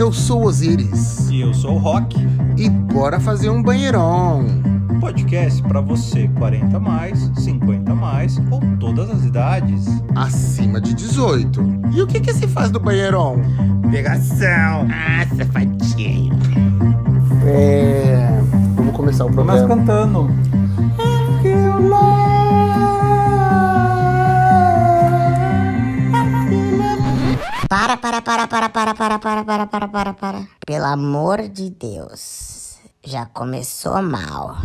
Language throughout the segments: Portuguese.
Eu sou Osiris. E eu sou o Rock. E bora fazer um banheirão. Podcast para você 40 mais, 50 mais ou todas as idades. Acima de 18. E o que que se faz do banheirão? Pegação. Ah, safadinho. É. Vamos começar o programa. cantando. Para, para, para, para, para, para, para, para, para, para, para. Pelo amor de Deus. Já começou mal.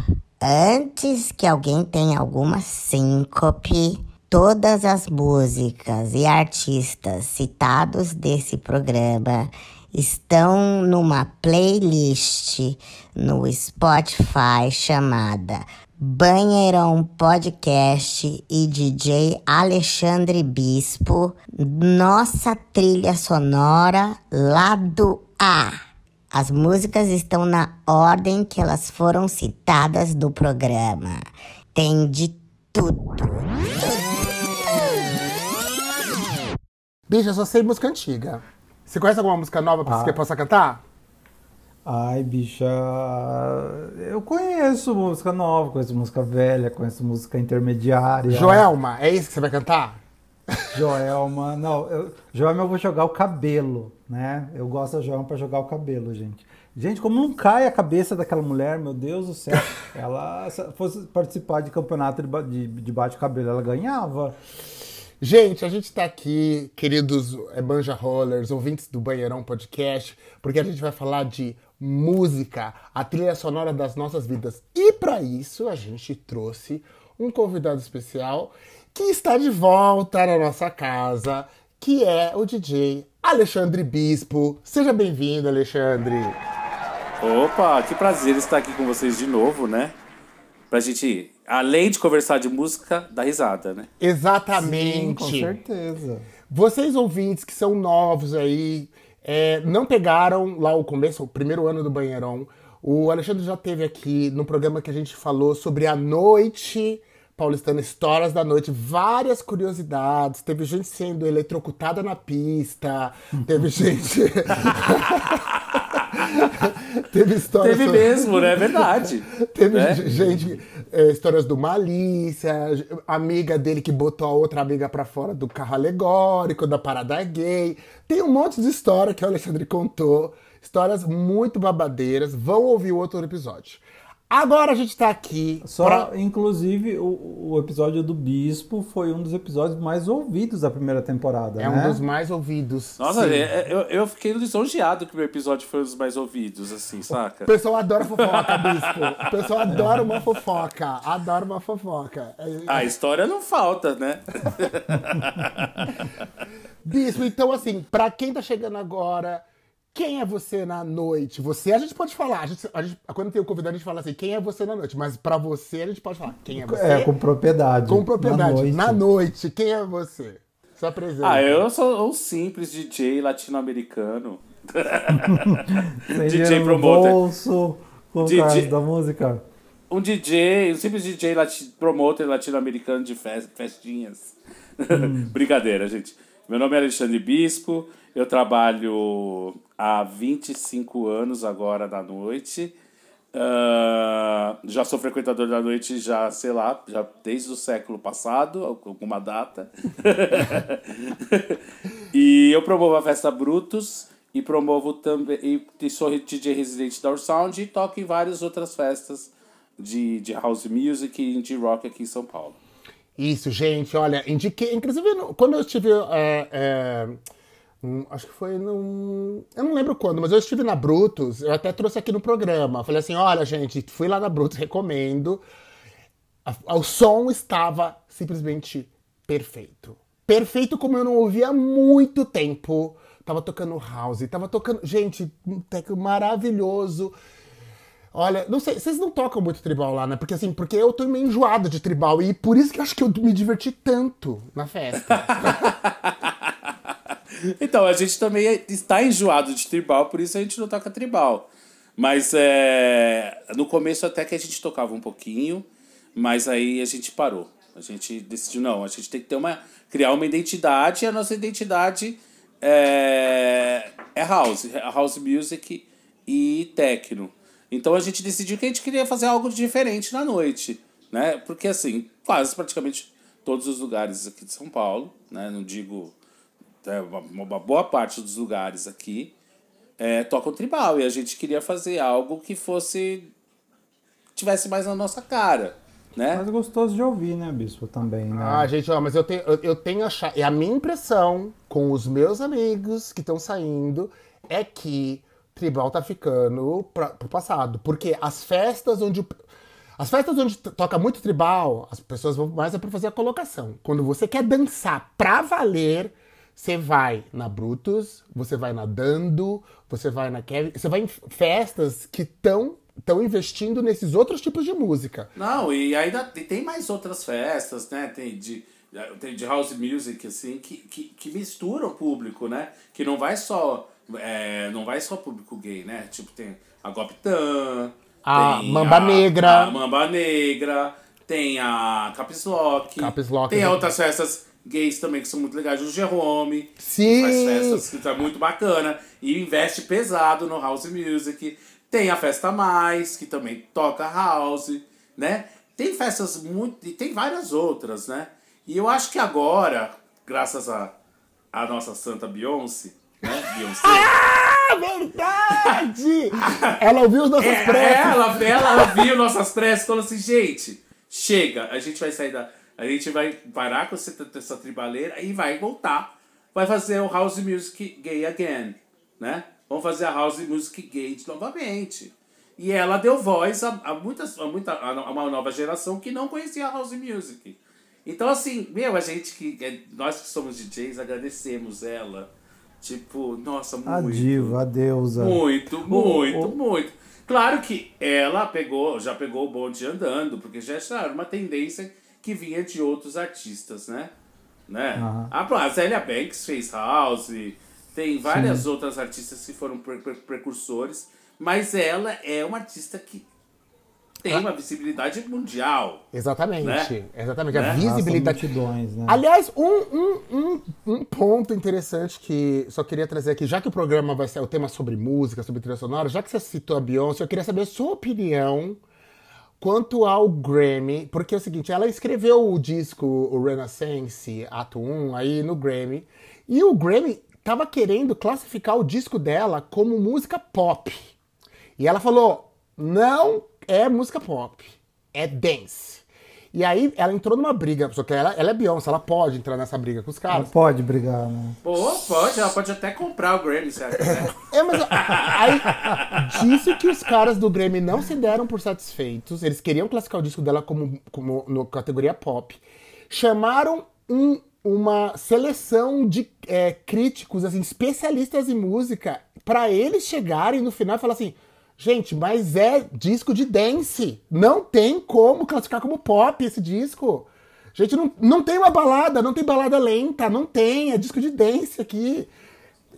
Antes que alguém tenha alguma síncope, todas as músicas e artistas citados desse programa estão numa playlist no Spotify chamada Banheirão Podcast e DJ Alexandre Bispo, nossa trilha sonora lado A. As músicas estão na ordem que elas foram citadas do programa. Tem de tudo. Bicho, eu só sei música antiga. Você conhece alguma música nova pra Ah. que possa cantar? Ai, bicha. Eu conheço música nova, conheço música velha, conheço música intermediária. Joelma, é isso que você vai cantar? Joelma. Não, eu, Joelma eu vou jogar o cabelo, né? Eu gosto da Joelma pra jogar o cabelo, gente. Gente, como não cai a cabeça daquela mulher, meu Deus do céu. Ela, se fosse participar de campeonato de, de, de bate-cabelo, ela ganhava. Gente, a gente tá aqui, queridos é, Banja Rollers, ouvintes do Banheirão Podcast, porque a gente vai falar de música, a trilha sonora das nossas vidas. E pra isso a gente trouxe um convidado especial que está de volta na nossa casa, que é o DJ Alexandre Bispo. Seja bem-vindo, Alexandre. Opa, que prazer estar aqui com vocês de novo, né? Pra gente, além de conversar de música, dar risada, né? Sim, Exatamente. com certeza. Vocês ouvintes que são novos aí, é, não pegaram lá o começo, o primeiro ano do Banheirão. O Alexandre já teve aqui no programa que a gente falou sobre a noite paulistana, histórias da noite, várias curiosidades. Teve gente sendo eletrocutada na pista, teve gente. teve histórias. Teve sobre- mesmo, né? É verdade. Teve né? gente, é, histórias do Malícia, amiga dele que botou a outra amiga pra fora do carro alegórico, da parada gay. Tem um monte de história que o Alexandre contou. Histórias muito babadeiras. Vão ouvir o outro episódio. Agora a gente tá aqui. Só, pra- inclusive, o, o episódio do Bispo foi um dos episódios mais ouvidos da primeira temporada, É né? um dos mais ouvidos. Nossa, é- é- eu, eu fiquei lisonjeado que o meu episódio foi um dos mais ouvidos, assim, O saca? pessoal adora fofoca, bispo. O pessoal adora uma fofoca. Adora uma fofoca. É- A história não falta, né? Bispo, então assim, pra quem tá chegando agora, quem é você na noite? Você a gente pode falar. A gente, a gente- quando tem o convidado, a gente fala assim, quem é você na noite? Mas pra você a gente pode falar, quem é você? É, com propriedade. Com propriedade. Na noite. quem é você? Se apresenta. Ah, eu sou um simples DJ latino-americano. DJ promoter. bolso, com DJ da música. Um DJ, um simples DJ lati promoter latino-americano de fes- festinhas. Brincadeira, gente. Meu nome é Alexandre Bispo, eu trabalho há 25 anos agora na noite. Ah, já sou frequentador da noite já, sei lá, já desde o século passado, alguma data. e eu promovo a festa Brutus e promovo também e sou DJ residente da Sound e toco em várias outras festas de, de house music e indie rock aqui em São Paulo. Isso, gente, olha, indiquei. Inclusive, quando eu estive. é, é, hum, acho que foi num. Eu não lembro quando, mas eu estive na Brutus, eu até trouxe aqui no programa. Falei assim: olha, gente, fui lá na Brutus, recomendo. O som estava simplesmente perfeito. Perfeito como eu não ouvia há muito tempo. Tava tocando house, tava tocando. Gente, um tecno maravilhoso. Olha, não sei, vocês não tocam muito tribal lá, né? Porque assim, porque eu tô meio enjoado de tribal e por isso que eu acho que eu me diverti tanto na festa. Então, a gente também está enjoado de tribal, por isso a gente não toca tribal. Mas é, no começo até que a gente tocava um pouquinho, mas aí a gente parou. A gente decidiu, não, a gente tem que ter uma. criar uma identidade, e a nossa identidade é, é house, house music e techno. Então a gente decidiu que a gente queria fazer algo diferente na noite, né? Porque assim, quase praticamente todos os lugares aqui de São Paulo, né? Não digo é, uma, uma boa parte dos lugares aqui é, tocam tribal e a gente queria fazer algo que fosse tivesse mais na nossa cara, né? Mas gostoso de ouvir, né, Bispo, também, né? Ah, gente, ó, mas eu tenho, eu, eu tenho achado. E a minha impressão com os meus amigos que estão saindo é que tribal tá ficando pra, pro passado. Porque as festas onde. As festas onde toca muito tribal, as pessoas vão mais é pra fazer a colocação. Quando você quer dançar pra valer, você vai na Brutus, você vai na Dando, você vai na Kevin, você vai em festas que estão estão investindo nesses outros tipos de música. Não, e ainda tem- mais outras festas, né? Tem de, tem de house music, assim, que, que, que misturam o público, né? Que não vai só. é, não vai só público gay, né? Tipo, tem a Goptan, A Mamba Negra. A Mamba Negra, tem a Caps Lock. Caps Lock, Tem né? outras festas gays também que são muito legais. O Jerome. que Sim! Faz festas que tá muito bacana. E investe pesado no house music. Tem a Festa Mais, que também toca house, né? Tem festas muito. E tem várias outras, né? E eu acho que agora, graças a, a nossa santa Beyoncé, né? Beyoncé. Ah, verdade! Ela ouviu os nossos É, preces. ela, ela viu nossas preces e falou assim, gente, chega, a gente vai sair da. A gente vai parar com essa, essa tribaleira e vai voltar. Vai fazer o House Music Gay again, né? Vamos fazer a House Music Gay novamente. E ela deu voz a, a muitas, a, muita, a uma nova geração que não conhecia a House Music. Então, assim, meu, a gente que. é, Nós que somos DJs agradecemos ela. Tipo, nossa, muito. A diva, a deusa. Muito, muito, o- muito. Claro que ela pegou, já pegou o bonde andando, porque já era uma tendência que vinha de outros artistas, né? né? Aham. A, a Zélia Banks fez house, tem várias outras artistas que foram pre- pre- precursores, mas ela é uma artista que tem uma visibilidade mundial. Exatamente, Né? exatamente. A Né? visibilidade. Nossa, multidões, né? Aliás, um, um, um, um ponto interessante que só queria trazer aqui, já que o programa vai ser o tema sobre música, sobre trilha sonora, já que você citou a Beyoncé, eu queria saber a sua opinião quanto ao Grammy, porque é o seguinte, ela escreveu o disco, o Renaissance, ato 1, aí no Grammy, e o Grammy tava querendo classificar o disco dela como música pop. E ela falou, não é música pop, é dance. E aí ela entrou numa briga, só que ela, ela é Beyoncé, ela pode entrar nessa briga com os Ela caras. pode brigar, né? Pô, pode, ela pode até comprar o Grammy, se ela quiser. É, mas aí disse que os caras do Grammy não se deram por satisfeitos. Eles queriam classificar o disco dela como, como no categoria pop. Chamaram um- uma seleção de é, críticos, assim, especialistas em música, pra eles chegarem no final e falar assim. Gente, mas é disco de dance. Não tem como classificar como pop esse disco. Gente, não, não tem uma balada, não tem balada lenta, não tem, é disco de dance aqui.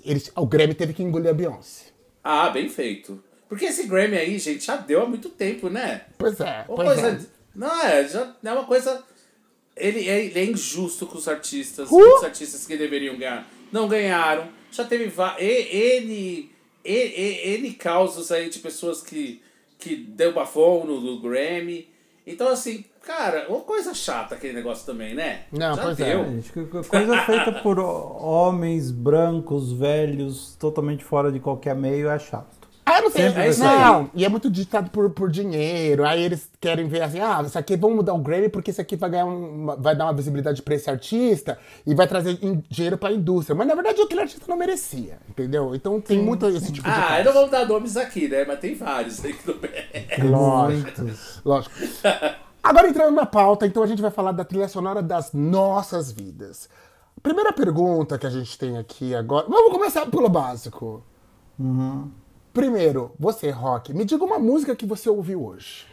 Eles, o Grammy teve que engolir a Beyoncé. Ah, bem feito. Porque esse Grammy aí, gente, já deu há muito tempo, né? Pois é, Uma pois coisa. é. Não, é, já é uma coisa. Ele é, ele é injusto com os artistas. Uh! Muitos artistas que deveriam ganhar não ganharam. Já teve N, N causos aí de pessoas que, que deu bafão no, no Grammy. Então, assim, cara, uma coisa chata aquele negócio também, né? Não, já pois é. deu. Que coisa feita por homens brancos, velhos, totalmente fora de qualquer meio é chato. Ah, eu não sei. Vai não, e é muito ditado por, por dinheiro. Aí eles querem ver assim, ah, isso aqui vamos mudar o Grammy porque isso aqui vai ganhar uma, vai dar uma visibilidade pra esse artista e vai trazer in- dinheiro pra indústria. Mas na verdade aquele artista não merecia, entendeu? Então tem muito esse tipo de Ah, coisa. eu não vou dar nomes aqui, né? Mas tem vários aí que não merecem. Lógico. Lógico. Agora entrando na pauta, então a gente vai falar da trilha sonora das nossas vidas. Primeira pergunta que a gente tem aqui agora. Vamos começar pelo básico. Primeiro, você, Rock, me diga uma música que você ouviu hoje.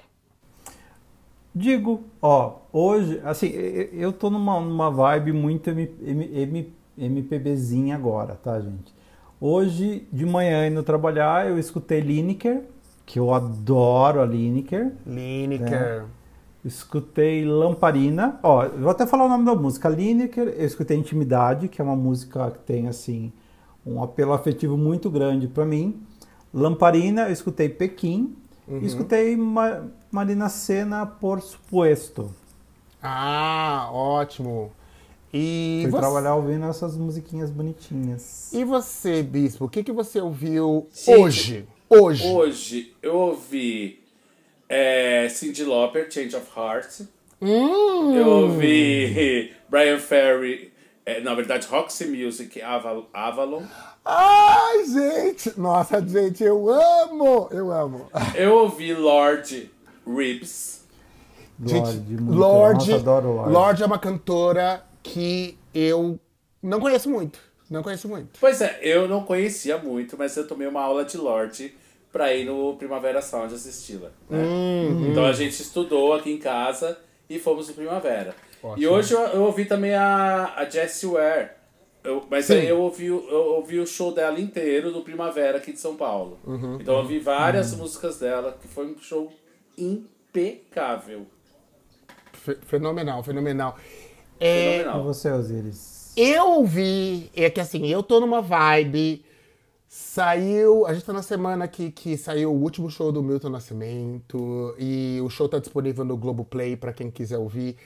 Digo, ó, hoje, assim, eu tô numa, numa vibe muito M, M, M- MPBzinha agora, tá, gente? Hoje, de manhã indo trabalhar, eu escutei Lineker, que eu adoro a Lineker. Lineker. Escutei Lamparina. Ó, vou até falar o nome da música. Lineker, eu escutei Intimidade, que é uma música que tem, assim, um apelo afetivo muito grande para mim. Lamparina, eu escutei Pequim Uhum. e escutei Ma Marina Senna, por supuesto. Ah, ótimo. E Fui você, trabalhar ouvindo essas musiquinhas bonitinhas. e você, Bispo, o que, que você ouviu Gente, hoje? Hoje. Hoje eu ouvi é, Cyndi Lauper, Change of Heart. Hum, Eu ouvi Brian Ferry, é, na verdade Roxy Music, Aval Avalon. Ai, gente! Nossa, gente, eu amo! Eu amo. Eu ouvi Lord Ribs. Lorde, Gente. Lorde, Nossa, adoro Lorde. Lorde é uma cantora que eu não conheço muito. Não conheço muito. Pois é, eu não conhecia muito, mas eu tomei uma aula de Lorde pra ir no Primavera Sound assisti-la. né? Hum, Então a gente estudou aqui em casa e fomos no Primavera. E hoje eu, eu ouvi também a, a Jessie Ware. Eu- mas Sim. aí eu ouvi, o- eu ouvi o show dela inteiro no Primavera aqui de São Paulo. Uhum. então eu ouvi várias músicas dela, que foi um show impecável. Fe- Fenomenal, fenomenal. É, E Fenomenal. você, Osiris? eu ouvi, é que assim, eu tô numa vibe. Saiu, a gente tá na semana que, que saiu o último show do Milton Nascimento e o show tá disponível no Globoplay pra quem quiser ouvir.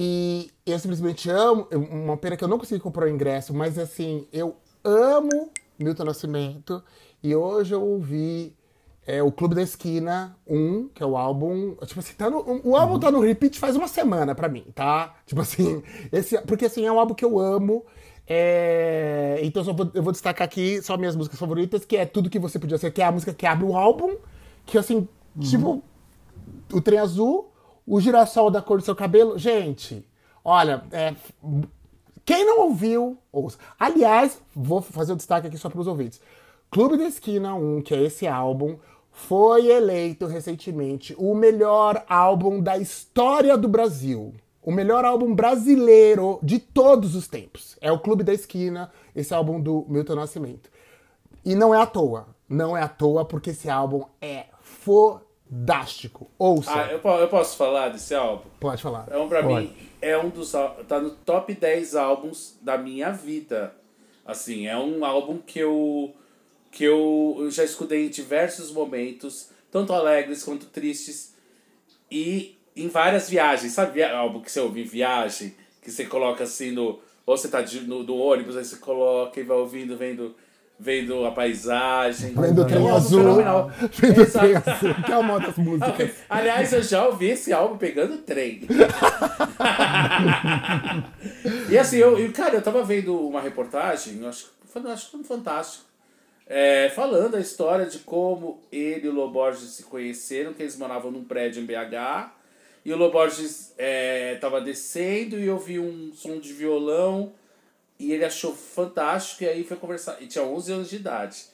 E eu simplesmente amo, uma pena que eu não consegui comprar o ingresso, mas assim, eu amo Milton Nascimento e hoje eu ouvi é, o Clube da Esquina 1, que é o álbum. Tipo assim, tá no, o álbum tá no repeat faz uma semana pra mim, tá? Tipo assim, esse, porque assim, é um álbum que eu amo. é, então vou, eu vou destacar aqui só minhas músicas favoritas, que é Tudo Que Você Podia Ser, que é a música que abre o álbum, que assim, tipo, o trem azul, o girassol da cor do seu cabelo. Gente, olha, é, quem não ouviu, ouça. Aliás, vou fazer o destaque aqui só para os ouvintes. Clube da Esquina 1, que é esse álbum, foi eleito recentemente o melhor álbum da história do Brasil. O melhor álbum brasileiro de todos os tempos. É o Clube da Esquina, esse álbum do Milton Nascimento. E não é à toa. Não é à toa, porque esse álbum é fodástico. Ouça. Ah, eu, eu posso falar desse álbum? Pode falar. É um pra Pode. mim, é um dos tá no top 10 álbuns da minha vida. Assim, é um álbum que eu que eu, eu já escutei em diversos momentos, tanto alegres quanto tristes e em várias viagens. Sabe álbum que você ouve em viagem, que você coloca assim no ou você tá de, no, do ônibus, aí você coloca e vai ouvindo, vendo vendo a paisagem. Vendo o trem azul. fenomenal. Vendo o trem azul, que é uma das músicas. Aliás, eu já ouvi esse álbum pegando trem. e assim, eu, eu- cara, eu tava vendo uma reportagem, eu acho, que foi- acho que um fantástico, é, falando a história de como ele e o Loborges se conheceram, que eles moravam num prédio em BH, e o Loborges é, tava descendo e ouviu um som de violão, e ele achou fantástico, e aí foi conversar, e tinha 11 anos de idade,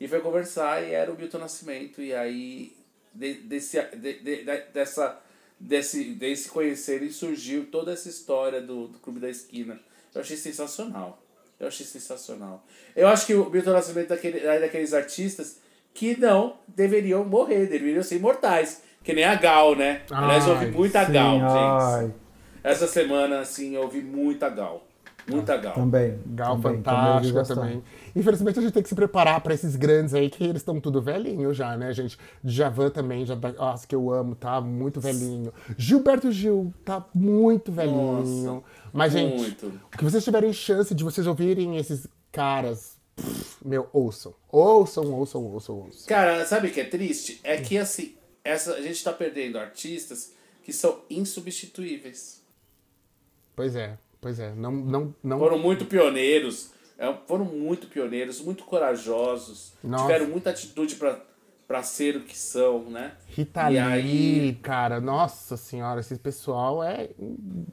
e foi conversar e era o Milton Nascimento, e aí de- desse, de- de- de- dessa, desse, desse conhecer e surgiu toda essa história do, do Clube da Esquina. Eu achei sensacional. Eu achei sensacional. Eu acho que o Milton Nascimento é daquele, é daqueles artistas que não deveriam morrer, deveriam ser imortais. Que nem a Gal, né? Aliás, eu ouvi Ai, muita Sim, Gal, ai, gente. Essa semana, assim, eu ouvi muita Gal. Muita Gal. também. Gal também, fantástica também. Infelizmente a gente tem que se preparar pra esses grandes aí, que eles estão tudo velhinho já, né, gente? Djavan também, já, tá- nossa, que eu amo, tá muito velhinho. Gilberto Gil tá muito velhinho. Nossa, Mas, gente, muito. o que vocês tiverem chance de vocês ouvirem esses caras, pff, meu, ouçam. Ouçam, ouçam, ouçam, ouçam. Cara, sabe o que é triste? É que assim, essa, a gente tá perdendo artistas que são insubstituíveis. Pois é, pois é. Não, não, não. Foram muito pioneiros, é, foram muito pioneiros, muito corajosos, Nossa. tiveram muita atitude pra, pra ser o que são, né? Rita E Lee, aí- cara, nossa senhora, esse pessoal é.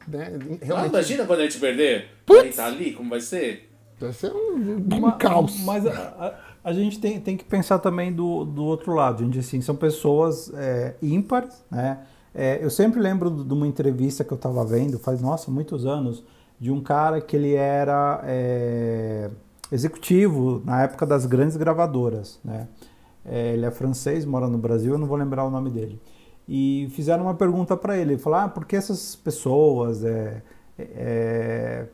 Né, Ah, realmente. imagina quando a gente perder Putz! a Rita Lee, como vai ser? Deve ser um, um Ma- caos. Mas a, a- a gente tem, tem que pensar também do, do outro lado, gente. Assim, são pessoas é, ímpares, né? É, eu sempre lembro de uma entrevista que eu estava vendo, faz, nossa, muitos anos, de um cara que ele era é, executivo na época das grandes gravadoras, né? É, ele é francês, mora no Brasil, eu não vou lembrar o nome dele. E fizeram uma pergunta para ele, falaram, ah, por que essas pessoas é, é,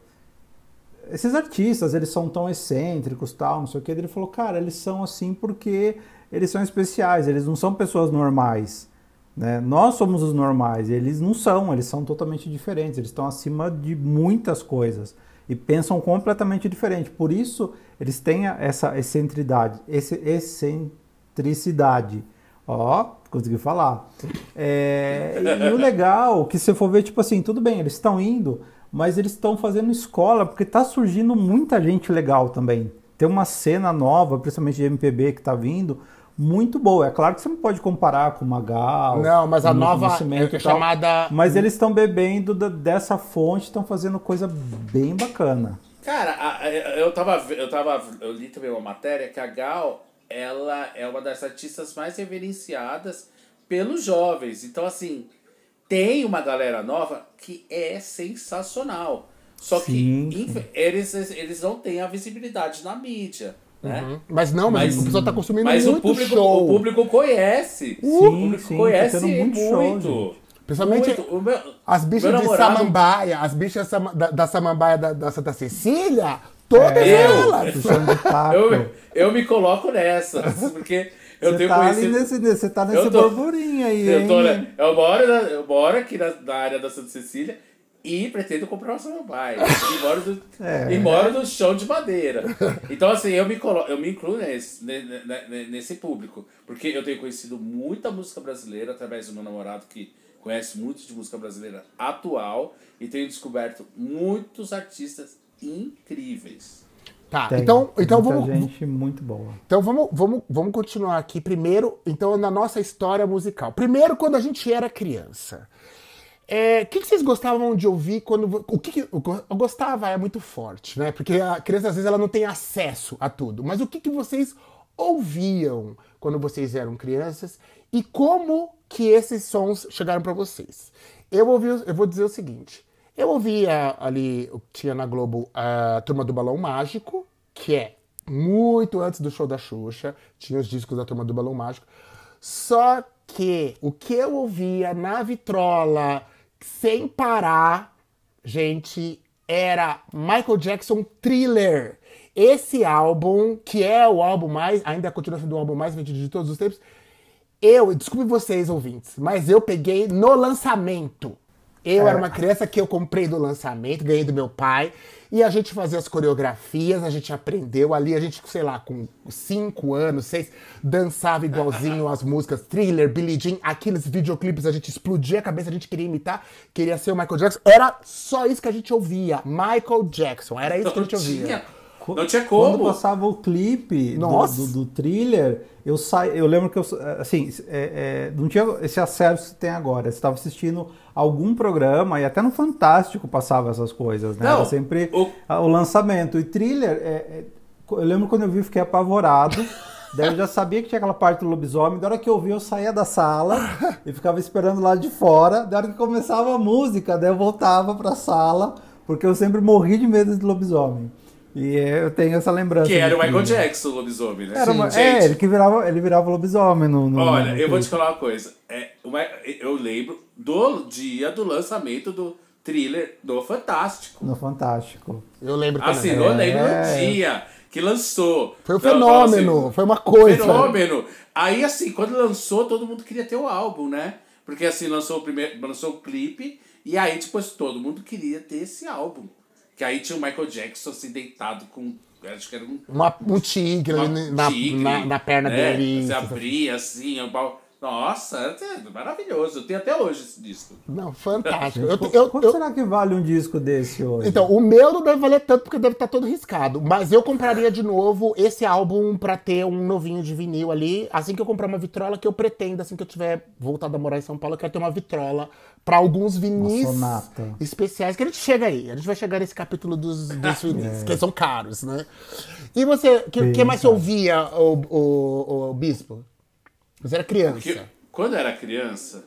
esses artistas, eles são tão excêntricos, tal, não sei o que. Ele falou, cara, eles são assim porque eles são especiais, eles não são pessoas normais. Né? Nós somos os normais, eles não são, eles são totalmente diferentes, eles estão acima de muitas coisas e pensam completamente diferente. Por isso, eles têm essa excentridade, esse, excentricidade. Ó, consegui falar. É, e, e, o legal, que se for ver, tipo assim, tudo bem, eles estão indo, mas eles estão fazendo escola, porque está surgindo muita gente legal também. Tem uma cena nova, principalmente de MPB, que está vindo, muito boa. É claro que você não pode comparar com uma Gal. Não, mas a nova é chamada. Mas eles estão bebendo dessa fonte, estão fazendo coisa bem bacana. Cara, eu tava, eu tava, eu li também uma matéria que a Gal, ela é uma das artistas mais reverenciadas pelos jovens. Então, assim, tem uma galera nova que é sensacional. Só sim, que sim. Eles, eles não têm a visibilidade na mídia. Né? Uhum. Mas não, mas, mas o pessoal tá consumindo mas muito o público, show. O público conhece. Uh, sim, o público sim, tá conhece tá muito. muito. Show, Principalmente meu, as bichas de namorado... Samambaia, as bichas da, da Samambaia da, da, Santa Cecília, todas é, elas. Eu, eu, eu me coloco nessa, porque eu você tenho tá conhecido... nesse, você tá nesse tô, burburinho aí, eu, tô, eu, moro, eu moro aqui na, na área da Santa Cecília e pretendo comprar uma samambaia. e moro, do, é. e moro no chão de madeira. Então, assim, eu me, colo, eu me incluo nesse, nesse público. Porque eu tenho conhecido muita música brasileira através do meu namorado que conhece muito de música brasileira atual e tenho descoberto muitos artistas incríveis. Tá, Tem, então, então vamos. gente muito boa. Então vamos, vamos, vamos continuar aqui. Primeiro, então, na nossa história musical. Primeiro, quando a gente era criança. É, o que, que, vocês gostavam de ouvir quando. O que, que, eu gostava é muito forte, né? Porque a criança às vezes ela não tem acesso a tudo. Mas o que, que vocês ouviam quando vocês eram crianças e como que esses sons chegaram para vocês? Eu ouvi, eu vou dizer o seguinte. Eu ouvia ali, tinha na Globo a Turma do Balão Mágico, que é muito antes do show da Xuxa, tinha os discos da Turma do Balão Mágico. Só que o que eu ouvia na vitrola, sem parar, gente, era Michael Jackson Thriller. Esse álbum, que é o álbum mais, ainda continua sendo o álbum mais vendido de todos os tempos, eu, desculpe vocês ouvintes, mas eu peguei no lançamento. Eu é. era uma criança que eu comprei do lançamento, ganhei do meu pai. E a gente fazia as coreografias, a gente aprendeu ali, a gente, sei lá, com cinco anos, seis, dançava igualzinho as músicas Thriller, Billie Jean, aqueles videoclipes, a gente explodia a cabeça, a gente queria imitar, queria ser o Michael Jackson. Era só isso que a gente ouvia. Michael Jackson, era isso que a gente ouvia. Não tinha como. Quando passava o clipe do, do, do, thriller, eu sa... eu lembro que eu assim, é, é, não tinha esse acesso que tem agora. Você estava assistindo algum programa e até no Fantástico passava essas coisas, né? Não, Era sempre o... o lançamento. E thriller, é, é, eu lembro quando eu vi, fiquei apavorado. Daí eu já sabia que tinha aquela parte do lobisomem. Da hora que eu vi, eu saía da sala e ficava esperando lá de fora. Da hora que começava a música, daí eu voltava pra sala, porque eu sempre morri de medo de lobisomem. E eu tenho essa lembrança. Que era o Michael Jackson, o lobisomem, né? Era uma, Sim, é, ele que virava, ele virava lobisomem no. no Olha, no eu vou te falar uma coisa. É, uma, eu lembro do dia do lançamento do thriller do Fantástico. No Fantástico. Eu lembro também. Assim, eu lembro é. no dia que lançou. Foi um fenômeno, assim, foi uma coisa. Fenômeno. Aí, assim, quando lançou, todo mundo queria ter o álbum, né? Porque assim, lançou o primeiro, lançou o clipe, e aí, depois todo mundo queria ter esse álbum. Que aí tinha o Michael Jackson assim, deitado com. Acho que era um. Uma, um tigre uma, na, tigre, na, na, perna né? dele. Você abria assim, o pau. Nossa, é maravilhoso. Eu tenho até hoje esse disco. Não, fantástico. Eu, eu, Quanto eu, será que vale um disco desse hoje? Então, o meu não deve valer tanto porque deve estar todo riscado. Mas eu compraria de novo esse álbum pra ter um novinho de vinil ali. Assim que eu comprar uma vitrola, que eu pretendo, assim que eu tiver voltado a morar em São Paulo, eu quero ter uma vitrola pra alguns vinis especiais. Que a gente chega aí. A gente vai chegar nesse capítulo dos, dos vinis, é. que são caros, né? E você, o que, que, mais você ouvia, o, o, o Bispo? Você era criança. Porque, quando era criança,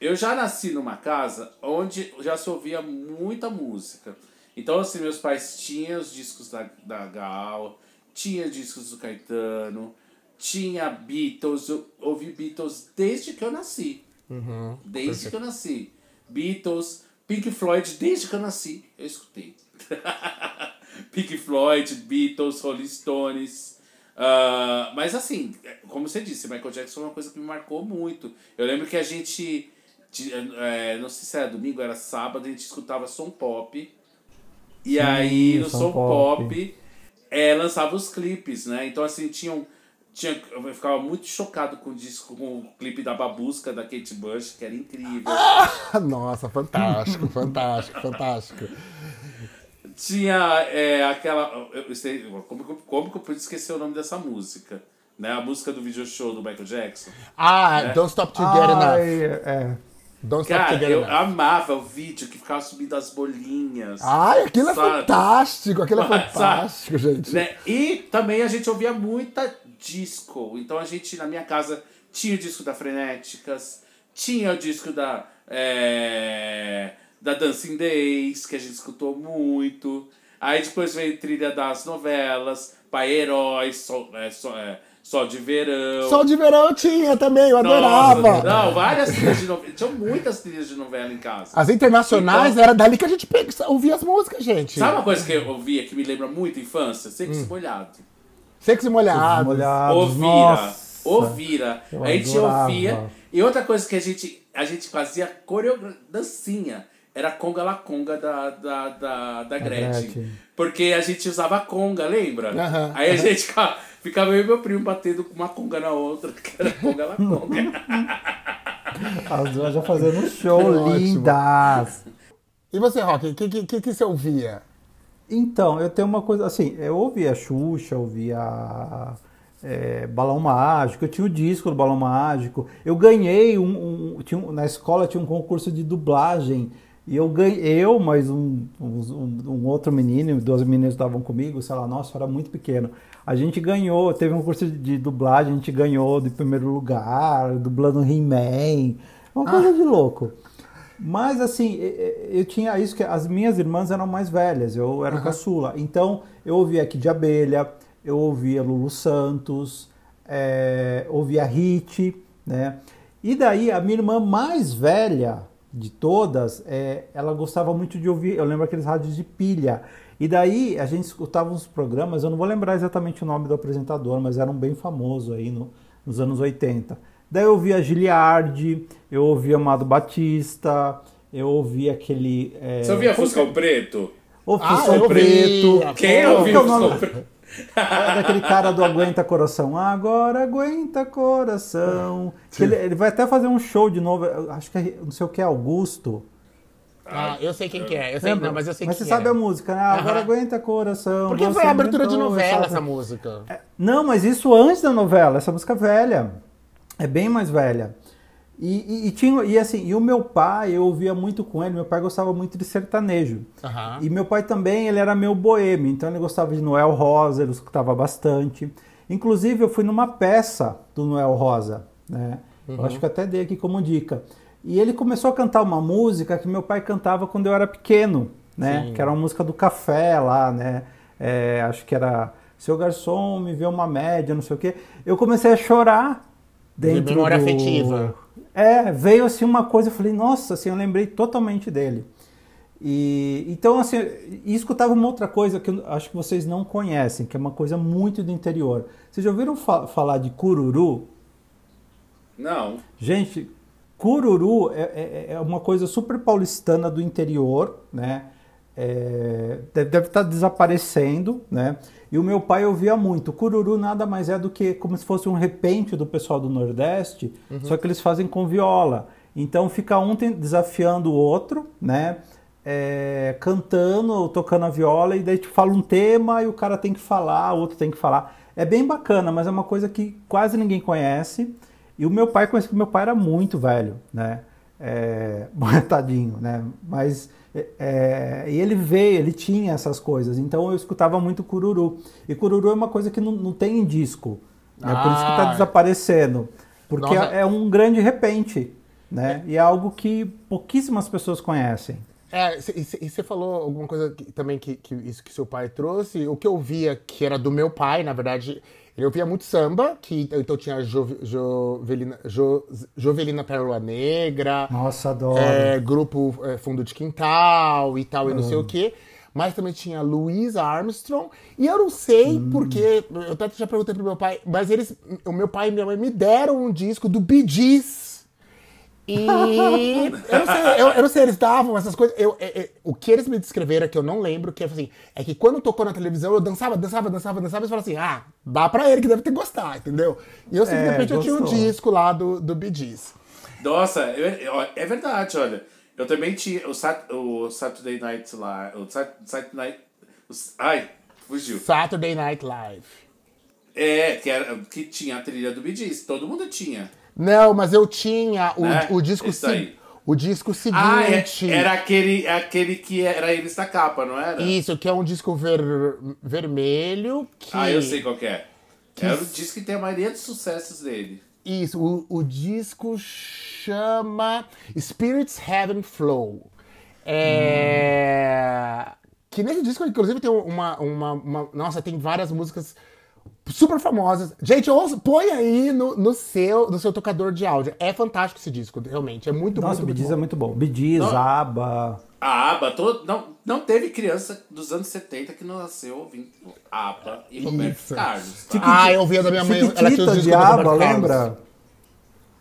eu já nasci numa casa onde já se ouvia muita música. Então, assim, meus pais tinham os discos da, da Gal, tinha discos do Caetano, tinha Beatles, eu ouvi Beatles desde que eu nasci. Uhum, desde perfeito. que eu nasci. Beatles, Pink Floyd, desde que eu nasci, eu escutei. Pink Floyd, Beatles, Rolling Stones. Ah, mas assim, como você disse, Michael Jackson é uma coisa que me marcou muito. Eu lembro que a gente, de- é, não sei se era domingo, era sábado, a gente escutava som pop. E aí no som pop. pop, é, lançava os clipes, né? Então assim, tinham. Tinha, eu ficava muito chocado com o disco, com o clipe da Babusca da Kate Bush, que era incrível. Nossa, fantástico, fantástico, fantástico. Tinha é, aquela. eu- sei- como, que eu- como que eu pude esquecer o nome dessa música? Né? A música do video show do Michael Jackson. Ah, Don't Stop To Get Enough. Ai, é. Don't Stop Cara, To Get eu Enough. amava o vídeo que ficava subindo as bolinhas. Ai, aquilo é Sabe? fantástico, aquilo é Sabe? fantástico, gente. Né? E também a gente ouvia muita disco. Então a gente, na minha casa, tinha o disco da Frenéticas, tinha o disco da. é, da Dancing Days, que a gente escutou muito. Aí depois veio trilha das novelas, Pai Herói, Sol, é, Sol, é, Sol de Verão. Sol de verão eu tinha também, eu Nossa, adorava. Não, várias trilhas de novela. Tinham muitas trilhas de novela em casa. As internacionais Então- era dali que a gente ouvia as músicas, gente. Sabe uma coisa que eu ouvia que me lembra muito a infância? Hum. Sexo molhado. Sexy molhado. Molhados, Ouvira. nossa. Ouvira. Eu a gente adorava. ouvia. E outra coisa que a gente, a gente fazia coreografia, dancinha. Era a conga la conga da, da, da, da Gretchen. Gretchen. Porque a gente usava a conga, lembra? Aham. Aí a gente ficava, ficava eu e meu primo batendo com uma conga na outra, que era conga la conga. As duas já fazendo um show, lindas. E você, Rock, o que, que, que, que você ouvia? Então, eu tenho uma coisa assim, eu ouvia Xuxa, ouvia é, Balão Mágico, eu tinha o disco do Balão Mágico, eu ganhei um, um- tinha um- na escola tinha um concurso de dublagem e eu ganhei, eu, mais um, um, um outro menino, duas meninas estavam comigo, sei lá, nossa, era muito pequeno. A gente ganhou, teve um curso de dublagem, a gente ganhou de primeiro lugar, dublando He-Man, uma coisa de louco. Mas assim, eu tinha isso que as minhas irmãs eram mais velhas, eu era o caçula. Então eu ouvia Kid de Abelha, eu ouvia Lulu Santos, é, ouvia Hit, né? E daí a minha irmã mais velha de todas, é, ela gostava muito de ouvir, eu lembro aqueles rádios de pilha. E daí a gente escutava uns programas, eu não vou lembrar exatamente o nome do apresentador, mas era um bem famoso aí no- nos anos 80. Daí eu ouvia Giliardi, eu ouvia Amado Batista, eu ouvia aquele. É, Você ouvia Fuscão Preto? O Ah, Fuscão eu Preto. Quem ouviu é o Fuscão? Preto? É daquele cara do Aguenta Coração. Agora aguenta coração. Que ele, ele vai até fazer um show de novo. Acho que é, não sei o que é Augusto. Ah, eu sei quem que é. Eu sei, Lembra? não, mas eu sei Mas quem você sabe é. a música, né? Agora Aham. aguenta coração. Porque foi a abertura de novela essa- essa música. Não, mas isso antes da novela, essa música é velha. É bem mais velha. E, e, e tinha, e assim, e o meu pai, eu ouvia muito com ele, meu pai gostava muito de sertanejo. Aham. E meu pai também, ele era meu boêmio, então ele gostava de Noel Rosa, ele escutava bastante. Inclusive, eu fui numa peça do Noel Rosa, né? Eu acho que até dei aqui como dica. E ele começou a cantar uma música que meu pai cantava quando eu era pequeno, né? Sim. Que era uma música do café lá, né? É, acho que era Seu Garçom, me vê uma média, não sei o quê. Eu comecei a chorar dentro memória do... afetiva. É, veio assim uma coisa, eu falei, nossa, assim, eu lembrei totalmente dele. E então assim, e escutava uma outra coisa que eu acho que vocês não conhecem, que é uma coisa muito do interior. Vocês já ouviram fa- falar de cururu? Não. Gente, cururu é, é- é uma coisa super paulistana do interior, né? É, deve, deve estar desaparecendo, né? E o meu pai ouvia muito. Cururu nada mais é do que como se fosse um repente do pessoal do Nordeste, só que eles fazem com viola. Então fica um desafiando o outro, né? É, cantando ou tocando a viola, e daí te fala um tema e o cara tem que falar, o outro tem que falar. É bem bacana, mas é uma coisa que quase ninguém conhece. E o meu pai, conheci que meu pai era muito velho, né? É, tadinho, né? Mas é, é, e ele veio, ele tinha essas coisas. Então eu escutava muito cururu. E cururu é uma coisa que não, não tem em disco. É por isso que está Ah. desaparecendo. Porque Nossa. é um grande repente, né? E é algo que pouquíssimas pessoas conhecem. É, e e você falou alguma coisa que- também que, que isso que seu pai trouxe. O que eu via, que era do meu pai, na verdade, ele ouvia muito samba, que então tinha Jove- Jovelina, Jo- Jovelina Pérola Negra, Nossa, adoro. é, grupo é, Fundo de Quintal e tal, e não sei o quê. mas também tinha Louis Armstrong. E eu não sei porque, eu até já perguntei pro meu pai, mas eles, o meu pai e minha mãe me deram um disco do Bee Gees. E eu não sei, eu, eu não sei, eles davam essas coisas. Eu, é- é- o que eles me descreveram, que eu não lembro, que é assim, é que quando tocou na televisão, eu dançava, dançava, dançava, dançava, e eles falaram assim, ah, dá pra ele que deve ter gostado, entendeu? E eu simplesmente eu tinha um disco lá do, do Bee Gees. Nossa, é, é- é verdade, olha. Eu também tinha o, Sat, o Saturday Night lá. O Sat, Saturday Night. os- ai, fugiu. Saturday Night Live. É, que, era, que tinha a trilha do Bee Gees, todo mundo tinha. Não, mas eu tinha o, Né? o disco Isso se- o disco Ah, é- seguinte. era aquele, aquele que era eles da capa, não era? Isso, que é um disco ver- vermelho. Que... Ah, eu sei qual que é. Era o disco que tem a maioria dos sucessos dele. Isso, o, o disco chama Spirits Heaven Flow. É... Que nesse disco, inclusive, tem uma, uma, uma- Nossa, tem várias músicas super famosas. Gente, ouça, põe aí no, no, seu, no seu tocador de áudio. É fantástico esse disco, realmente. É muito, Nossa, muito, Bee muito é muito bom. Não. ABBA. A ABBA, todo, não, não teve criança dos anos 70 que não nasceu ouvindo ABBA e Roberto Isso. Carlos. tá? Ah, eu ouvia da minha mãe. Ela tinha os discos de Carlos. lembra?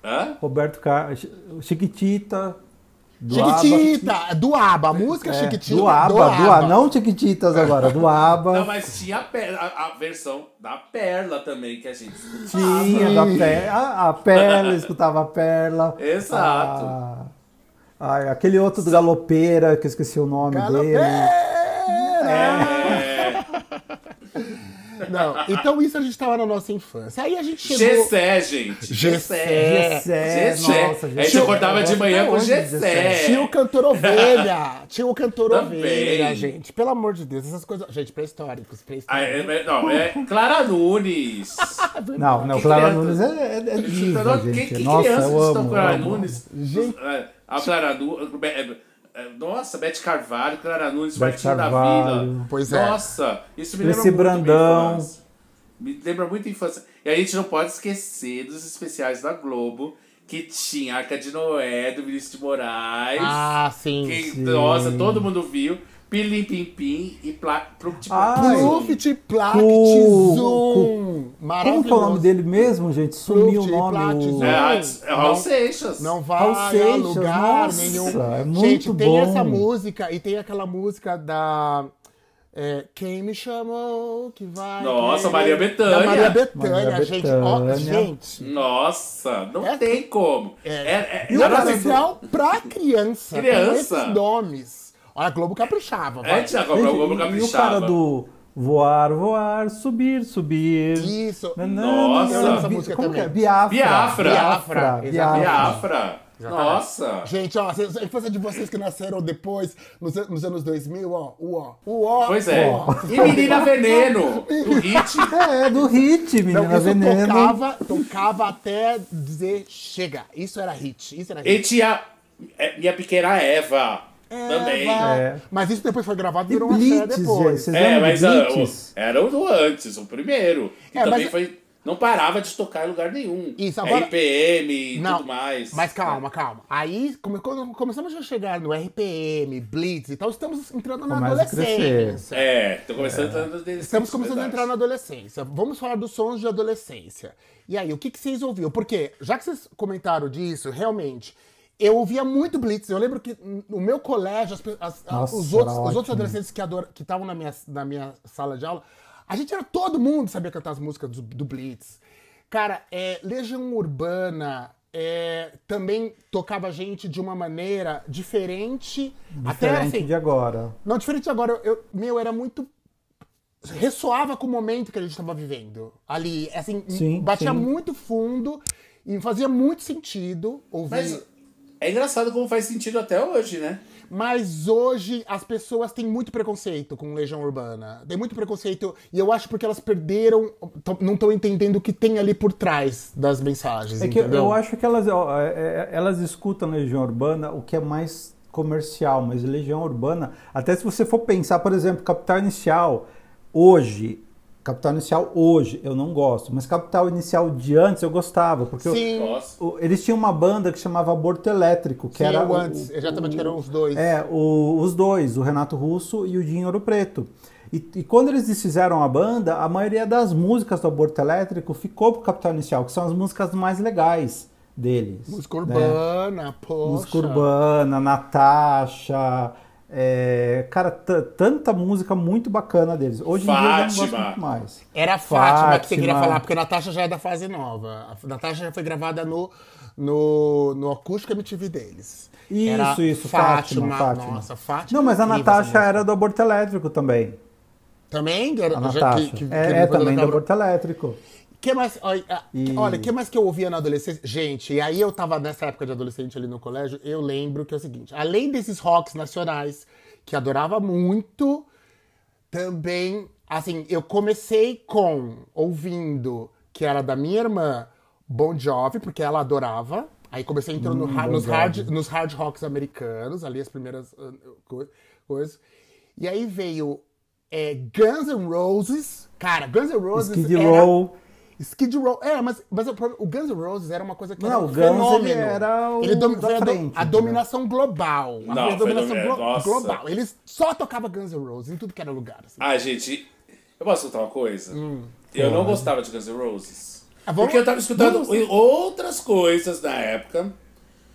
Hã? Roberto Carlos. Chiquitita. Do Chiquitita, do ABBA. A música. É, Chiquitita. do ABBA, do ABBA. Não Chiquititas agora, do ABBA. Não, mas tinha a, a- a versão da Perla também que a gente Tinha da Perla. A, a Perla, escutava a Perla. Exato. Ah, ai, aquele outro do Galopeira, que eu esqueci o nome dele. É, Não, então isso a gente tava na nossa infância. Aí a gente chegou... Gessé, gente. Gessé. Gessé, Gessé. nossa, A gente Gessé. acordava de manhã com Gessé. Tinha o cantor ovelha. Tinha o cantor Também. ovelha, gente. Pelo amor de Deus, essas coisas. Gente, pré-históricos, Ah, pré-históricos. é- é- não, é Clara Nunes. Não, não, Que Clara criança. Nunes é, é, é diva, Então, gente. que, que Nossa, crianças eu estão amo. Clara amo. Nunes? É, A Clara Nunes. Nossa, Bete Carvalho, Clara Nunes, Bete Martinho da Carvalho. Vila. Pois é. Nossa, isso me Esse lembra muito Brandão. minha infância. Me lembra muito a infância. E a gente não pode esquecer dos especiais da Globo, que tinha Arca de Noé, do Vinícius de Moraes. Ah, sim. que, sim. nossa, todo mundo viu. Pilim Pim Pim e Pluct Ai. Pluft, Plact, Zoom. Como Maravilhoso. que é o nome dele mesmo, gente? Sumiu o Pluft, nome. Plat, o-. É, a- é o Raul Não- Seixas. Não vai a Seixas, lugar nossa, nenhum. é Gente, muito tem bom. essa música e tem aquela música da. é, Quem me chamou que vai. Nossa, Maria Bethânia. Maria Bethânia, Maria gente. Ó, gente. Nossa, não É- tem como. É, É, é, e o comercial pra criança. Com Criança. esses nomes. Olha, a Globo caprichava, vai. É, tinha como o Globo Gente, e, e o caprichava. cara do voar, voar, subir, subir. Isso. Nossa. Essa música como que é? também. Biafra. Biafra. Biafra. Biafra. Biafra. Nossa. Gente, ó, a infância de vocês que nasceram depois, nos, nos anos 2000, ó, o ó, o ó. Pois é. ó. E Menina Veneno, do Hit. É, do hit, Não, menina isso veneno. tocava, tocava até dizer chega. Isso era hit. Isso era E hit. tinha é, Minha Pequena Eva. Também. Eva. É. Mas isso depois foi gravado e virou uma série Blitz, gente. depois. É, mas de ah, Blitz? o- era o antes, o primeiro. Que É, também mas- foi. Não parava de tocar em lugar nenhum. Isso, agora- RPM e Não, tudo mais. Mas calma, calma. Aí, come- quando começamos a chegar no RPM, Blitz e tal, estamos entrando na Começa a adolescência. É, tô começando a entrar Estamos começando a entrar na adolescência. Vamos falar dos sons de adolescência. E aí, o que, que vocês ouviam? Porque, já que vocês comentaram disso, realmente, eu ouvia muito Blitz. Eu lembro que no meu colégio, as as- Nossa, os, outros, os outros adolescentes que ador- que estavam na minha, na minha sala de aula, a gente era todo mundo sabia cantar as músicas do, do Blitz. Cara, é, Legião Urbana é, também tocava a gente de uma maneira diferente. até Diferente assim, de agora. não, diferente de agora, eu, meu, era muito. ressoava com o momento que a gente estava vivendo. Ali, assim, Sim, batia sim. muito fundo e fazia muito sentido ouvir. Mas, é engraçado como faz sentido até hoje, né? hoje as pessoas têm muito preconceito com Legião Urbana. Tem muito preconceito. E eu acho porque elas perderam. não estão entendendo o que tem ali por trás das mensagens. É que entendeu? eu acho que elas, é, é, elas escutam Legião Urbana o que é mais comercial, mas Legião Urbana, até se você for pensar, por exemplo, Capital Inicial, hoje, Capital Inicial hoje eu não gosto, mas Capital Inicial de antes eu gostava, porque Sim, eles tinham uma banda que chamava Aborto Elétrico, que sim, era o o- antes. Exatamente, que eram os dois. É, o- os dois, o Renato Russo e o Dinho Ouro Preto. E, e quando eles desfizeram a banda, a maioria das músicas do Aborto Elétrico ficou pro Capital Inicial, que são as músicas mais legais deles. Música né? urbana, poxa. Música urbana, Natasha. É, cara, tanta música muito bacana deles. Hoje em dia eu não gosto Fátima. muito mais. Era a Fátima, que você Fátima. queria falar, porque a Natasha já é da fase nova. A Natasha já foi gravada no, no, no acústico MTV deles. Isso, Era isso, Fátima, Fátima. Nossa, Fátima. Não, mas a Natasha era do Aborto Elétrico também. Também? Era, A Natasha. que- que- que é, não é também do Aborto Elétrico. Que mais, olha, ah, E- olha, que mais que eu ouvia na adolescência? Gente, e aí eu tava nessa época de adolescente ali no colégio, eu lembro que é o seguinte, além desses rocks nacionais, que adorava muito, também, assim, eu comecei com, ouvindo, que era da minha irmã, Bon Jovi, porque ela adorava, aí comecei entrando no Hum, Bon nos, hard, nos hard rocks americanos, ali as primeiras ah, co- coisas, e aí veio é, Guns N' Roses, cara, Guns N' Roses Skid Row. Skid Row, é, mas, mas o, o Guns N' Roses era uma coisa que Não, era um o Guns, ele fenômeno. era o Ele dom- a, frente, a né? dominação global. A Não, foi dominação do- é, glo- nossa. global. Eles só tocavam Guns N' Roses em tudo que era lugar. assim. Ah, gente, eu posso contar uma coisa? eu não gostava de Guns N' Roses. Ah, porque eu tava escutando vamos- outras coisas na época.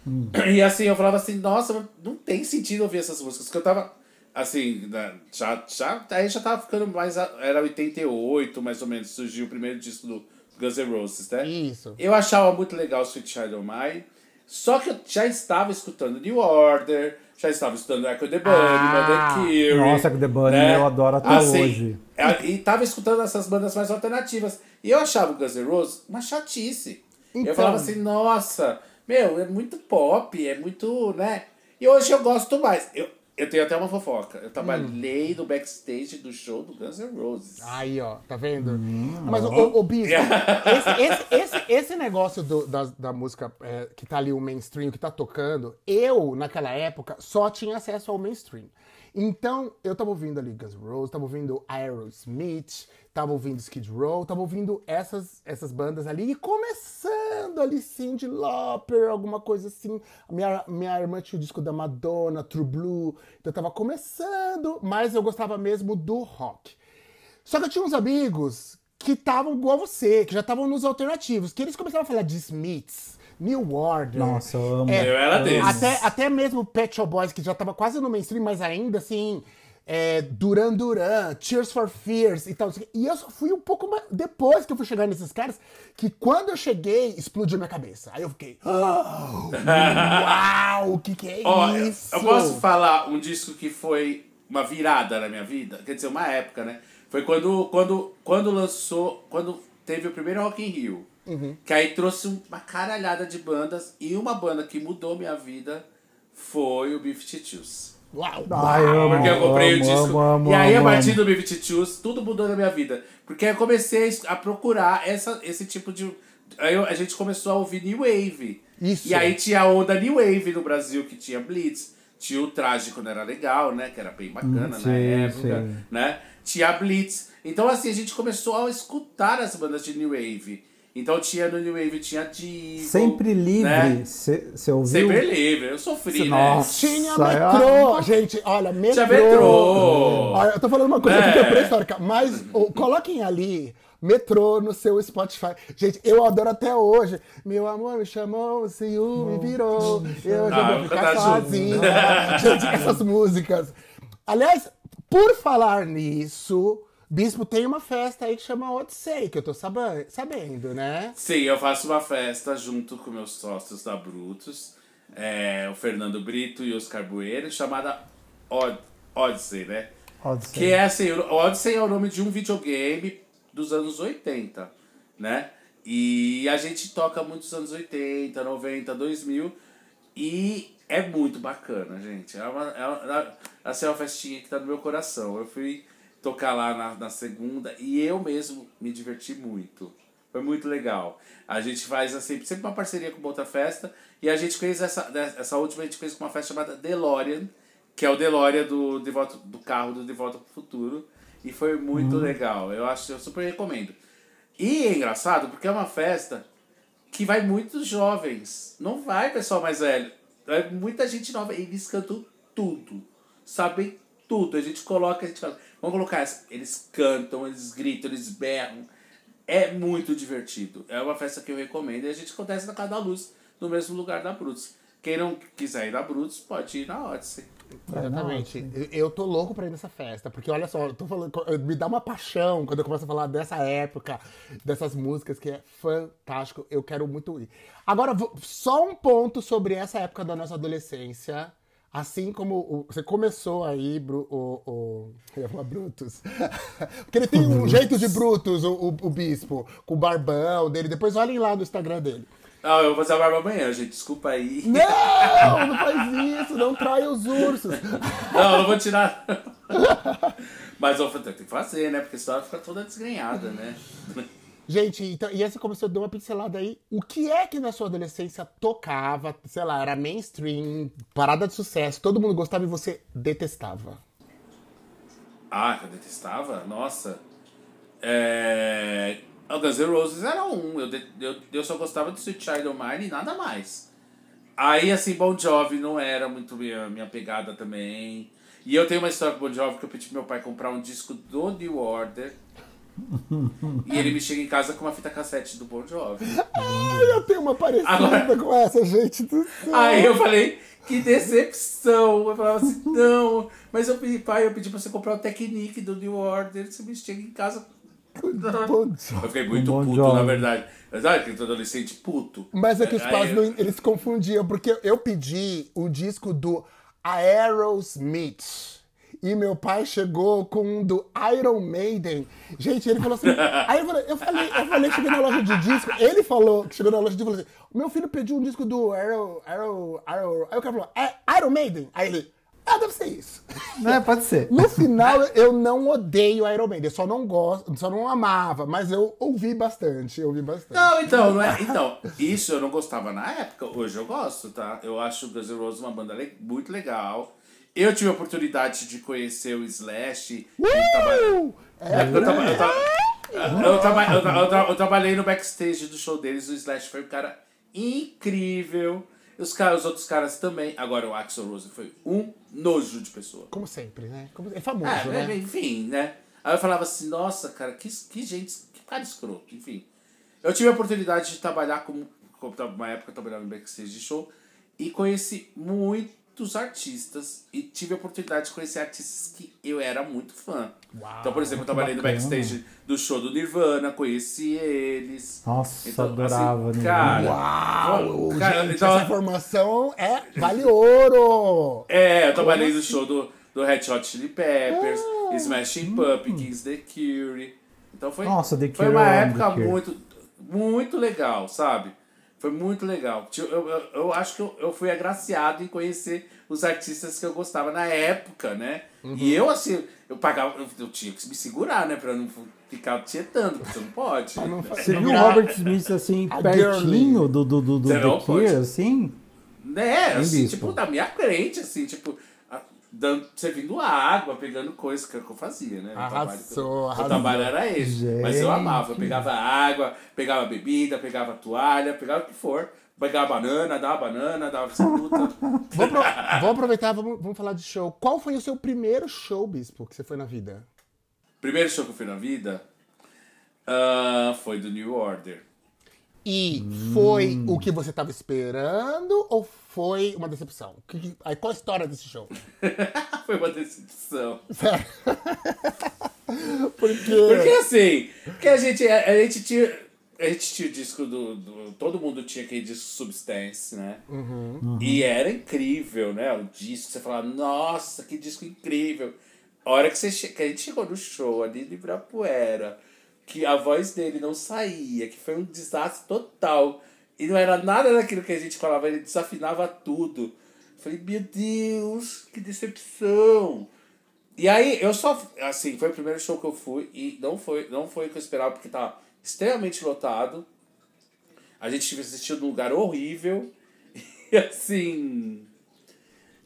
Hum. E assim, eu falava assim, nossa, não tem sentido ouvir essas músicas. Porque eu tava, assim, né, já, já, aí já tava ficando mais. Era 88, mais ou menos, surgiu o primeiro disco do Guns N' Roses, né? Isso. Eu achava muito legal o Sweet Child of Mine. Só que eu já estava escutando New Order, já estava escutando Echo the Bunny, Ah, Mother Curie. Nossa, Echo the Bunny eu adoro até hoje. é, E tava escutando essas bandas mais alternativas. E eu achava o Guns N' Roses uma chatice. Então. Eu falava assim, nossa, meu, é muito pop, é muito, né? E hoje eu gosto mais. Eu, eu tenho até uma fofoca. Eu trabalhei Hum. no backstage do show do Guns N' Roses. Aí, ó, tá vendo? Hum, Mas, o, o, o Bispo, esse, esse, esse, esse negócio do- da, da música é, que tá ali, o mainstream, que tá tocando, eu, naquela época, só tinha acesso ao mainstream. Então, eu tava ouvindo ali Guns N' Roses, tava ouvindo Aerosmith, tava ouvindo Skid Row, tava ouvindo essas, essas bandas ali, e começando ali, Cyndi Lauper, alguma coisa assim. A minha, minha irmã tinha o disco da Madonna, True Blue, então eu tava começando, mas eu gostava mesmo do rock. Só que eu tinha uns amigos que estavam igual você, que já estavam nos alternativos, que eles começavam a falar de Smiths, New Order. Nossa, eu amo. Eu era desses. Até, até mesmo Pet Shop Boys, que já tava quase no mainstream, mas ainda assim. É, Duran Duran, Tears for Fears e tal. E eu só fui um pouco mais. Depois que eu fui chegar nesses caras, que quando eu cheguei, explodiu minha cabeça. Aí eu fiquei. "Ah, uau, o que, que é eu- isso? eu posso falar um disco que foi uma virada na minha vida? Quer dizer, uma época, né? Foi quando, quando, quando lançou, quando teve o primeiro Rock in Rio. Uhum. Que aí trouxe uma caralhada de bandas. E uma banda que mudou minha vida foi o B-52s. Uau, Ai, eu amo, Porque eu comprei o amo, disco. amo, amo, e aí, a amo, partir amo. do B-52s, tudo mudou na minha vida. Porque aí eu comecei a procurar essa, esse tipo de. Aí a gente começou a ouvir New Wave. Isso. E aí tinha a onda New Wave no Brasil, que tinha Blitz. Tinha o Traje quando era legal, né? Que era bem bacana Hum, na sim, época, sim. né? Tinha a Blitz. Então, assim, a gente começou a escutar as bandas de New Wave. Então tinha no New Wave, tinha Divo. Sempre livre. Né? Você ouviu? Sempre livre. Eu sofri, Nossa. né? Tinha Sai, metrô, gente, olha, metrô. Tinha metrô. Olha, eu tô falando uma coisa É. aqui que é pré-histórica, mas ô, coloquem ali metrô no seu Spotify. Gente, eu adoro até hoje. Meu amor me chamou, o ciúme virou, eu já Ah, vou ficar sozinho. gente, essas músicas. Aliás, por falar nisso, Bispo tem uma festa aí que chama Odyssey, que eu tô sabendo, né? Sim, eu faço uma festa junto com meus sócios da Brutus, é, o Fernando Brito e o Oscar Bueiro, chamada Od Odyssey, né? Odyssey. Que é assim, Odyssey é o nome de um videogame dos anos 80, né? E a gente toca muitos anos 80, 90, 2000 e é muito bacana, gente. É uma, é uma, assim, é uma festinha que tá no meu coração. Eu fui tocar lá na, na segunda e eu mesmo me diverti muito. Foi muito legal. A gente faz assim, sempre uma parceria com outra festa. E a gente fez essa, essa última, a gente fez com uma festa chamada DeLorean, que é o DeLorean do, de volta, do carro do De Volta pro Futuro. E foi muito legal. Eu acho, eu super recomendo. E é engraçado porque é uma festa que vai muitos jovens. Não vai pessoal mais velho. Vai muita gente nova. E eles cantam tudo. Sabem tudo. A gente coloca, a gente fala, vamos colocar essa. Eles cantam, eles gritam, eles berram. É muito divertido. É uma festa que eu recomendo. E a gente acontece na Casa da Luz, no mesmo lugar da Brutus. Quem não quiser ir na Brutus, pode ir na Odyssey. Exatamente. Eu, tô louco pra ir nessa festa, porque olha só, eu tô falando, me dá uma paixão quando eu começo a falar dessa época, dessas músicas que é fantástico. Eu quero muito ir. Agora, só um ponto sobre essa época da nossa adolescência. Assim como o- você começou aí, Bru- o, o, eu ia falar Brutus. Porque ele tem um jeito de Brutus, o, o, o bispo, com o barbão dele. Depois olhem lá no Instagram dele. Não, eu vou fazer a barba amanhã, gente. Desculpa aí. Não, não faz isso, não trai os ursos. Não, eu não vou tirar. Mas eu tenho que fazer, né? Porque senão ela fica toda desgrenhada, né? Gente, então, e essa começou a dar uma pincelada aí. O que é que na sua adolescência tocava, sei lá, era mainstream, parada de sucesso, todo mundo gostava e você detestava? Ah, eu detestava? Nossa. É... O Guns N' Roses era um. Eu, de- eu, eu só gostava de Sweet Child O' Mine e nada mais. Aí, assim, Bon Jovi não era muito minha, minha pegada também. E eu tenho uma história com Bon Jovi que eu pedi pro meu pai comprar um disco do New Order. e ele me chega em casa com uma fita cassete do Bon Jovi. Ai, eu tenho uma parecida Agora- com essa, gente do céu. Aí eu falei, que decepção. Eu falava assim, não. Mas eu pedi, pai, eu pedi pra você comprar o Technique do New Order. Você me chega em casa. Eu fiquei muito Bon puto, na verdade. Sabe aquele adolescente puto? Mas é que os pais, eu- não- eles confundiam, porque eu pedi o disco do Aerosmith. E meu pai chegou com um do Iron Maiden. Gente, ele falou assim. aí eu falei, eu falei, eu falei, cheguei na loja de disco. Ele falou que chegou na loja de disco e falou assim: meu filho pediu um disco do Aero, Aero, Aero. Aí o cara falou, é Iron Maiden. Aí ele, ah, deve ser isso. Né, pode ser. No final, eu não odeio Iron Maiden. Eu só não gosto, só não amava, mas eu ouvi bastante, eu ouvi bastante. Não, então, não é. Então, isso eu não gostava na época. Hoje eu gosto, tá? Eu acho o Guns N' Roses uma banda le- muito legal. Eu tive a oportunidade de conhecer o Slash. Uh! Eu, traba- eu, traba- eu, traba- eu tra- eu tra- eu trabalhei no backstage do show deles. O Slash foi um cara incrível. Os, caras, os outros caras também. Agora, o Axel Rose foi um nojo de pessoa. Como sempre, né? Como- É famoso, É, né? enfim, né? Aí eu falava assim, nossa, cara, que, que gente, que cara escroto, enfim. Eu tive a oportunidade de trabalhar como, uma época eu trabalhava no backstage de show e conheci muitos artistas e tive a oportunidade de conhecer artistas que eu era muito fã. então, por exemplo, eu trabalhei no backstage do show do Nirvana, conheci eles. Nossa, Então, adorava assim, Nirvana. cara, Uau, cara, gente, então- essa informação é vale ouro! É, eu trabalhei no show do, do Red Hot Chili Peppers, Smashing Pumpkins, The Cure. Então foi, Nossa, The foi Cure, uma eu amo época muito, muito legal, sabe? Foi muito legal. Eu, eu, eu acho que eu, eu fui agraciado em conhecer os artistas que eu gostava na época, né? E eu, assim, eu pagava, eu, eu tinha que me segurar, né? Pra não ficar tietando, porque você não pode. Você viu o Robert Smith assim, pertinho do, do, do, do The não Cure, assim? Né, assim, tipo, da minha frente, assim, tipo, dando, servindo água, pegando coisas que, é o que eu fazia, né? O Arrasou, trabalho, arrasou. O trabalho era esse. Mas eu Gente. amava. Eu pegava água, pegava bebida, pegava toalha, pegava o que for. Pegava banana, dava banana, dava fruta. Vou, apro- vou aproveitar, vamos, vamos falar de show. Qual foi o seu primeiro show, Bispo, que você foi na vida? Primeiro show que eu fui na vida ah, foi do New Order. E foi o que você estava esperando ou foi uma decepção? Que- aí, qual a história desse show? foi uma decepção. Sério? Porque... Porque assim, porque a gente, a, a gente tinha. A gente tinha o disco do, do- Todo mundo tinha aquele disco Substance, né? E era incrível, né? O disco, você falava, nossa, que disco incrível. A hora que, você que a gente chegou no show ali de Ibirapuera, que a voz dele não saía, que foi um desastre total. E não era nada daquilo que a gente falava, ele desafinava tudo. Eu Falei, meu Deus, que decepção. E aí, eu só. Assim, foi o primeiro show que eu fui e não foi, não foi o que eu esperava, porque tava extremamente lotado. A gente tive assistido num lugar horrível. E assim.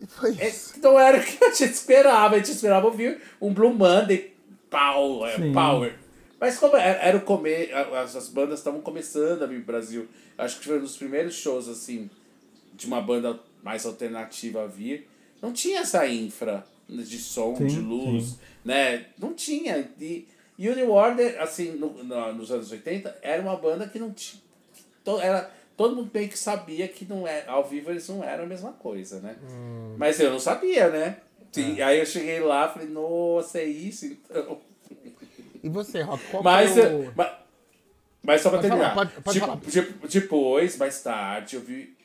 Foi é- isso. não era o que a gente esperava. A gente esperava ouvir um Blue Monday power, Sim. power. Mas como era, era o comer, as, as bandas estavam começando a vir pro Brasil. Acho que foi um dos primeiros shows assim de uma banda mais alternativa a vir. Não tinha essa infra de som, Sim, de luz, sim. né? Não tinha. E, e o New Order, assim, no- no- nos anos 80, era uma banda que não tinha. to- Era, todo mundo meio que sabia que não é, ao vivo eles não eram a mesma coisa, né? Mas eu não sabia, né? Sim, Aí eu cheguei lá e falei, nossa, é isso então. E você, Rock, qual Mas, foi o... mas, mas só pra Pode terminar. falar, pode- pode Tipo- falar. tipo- depois, mais tarde, eu vi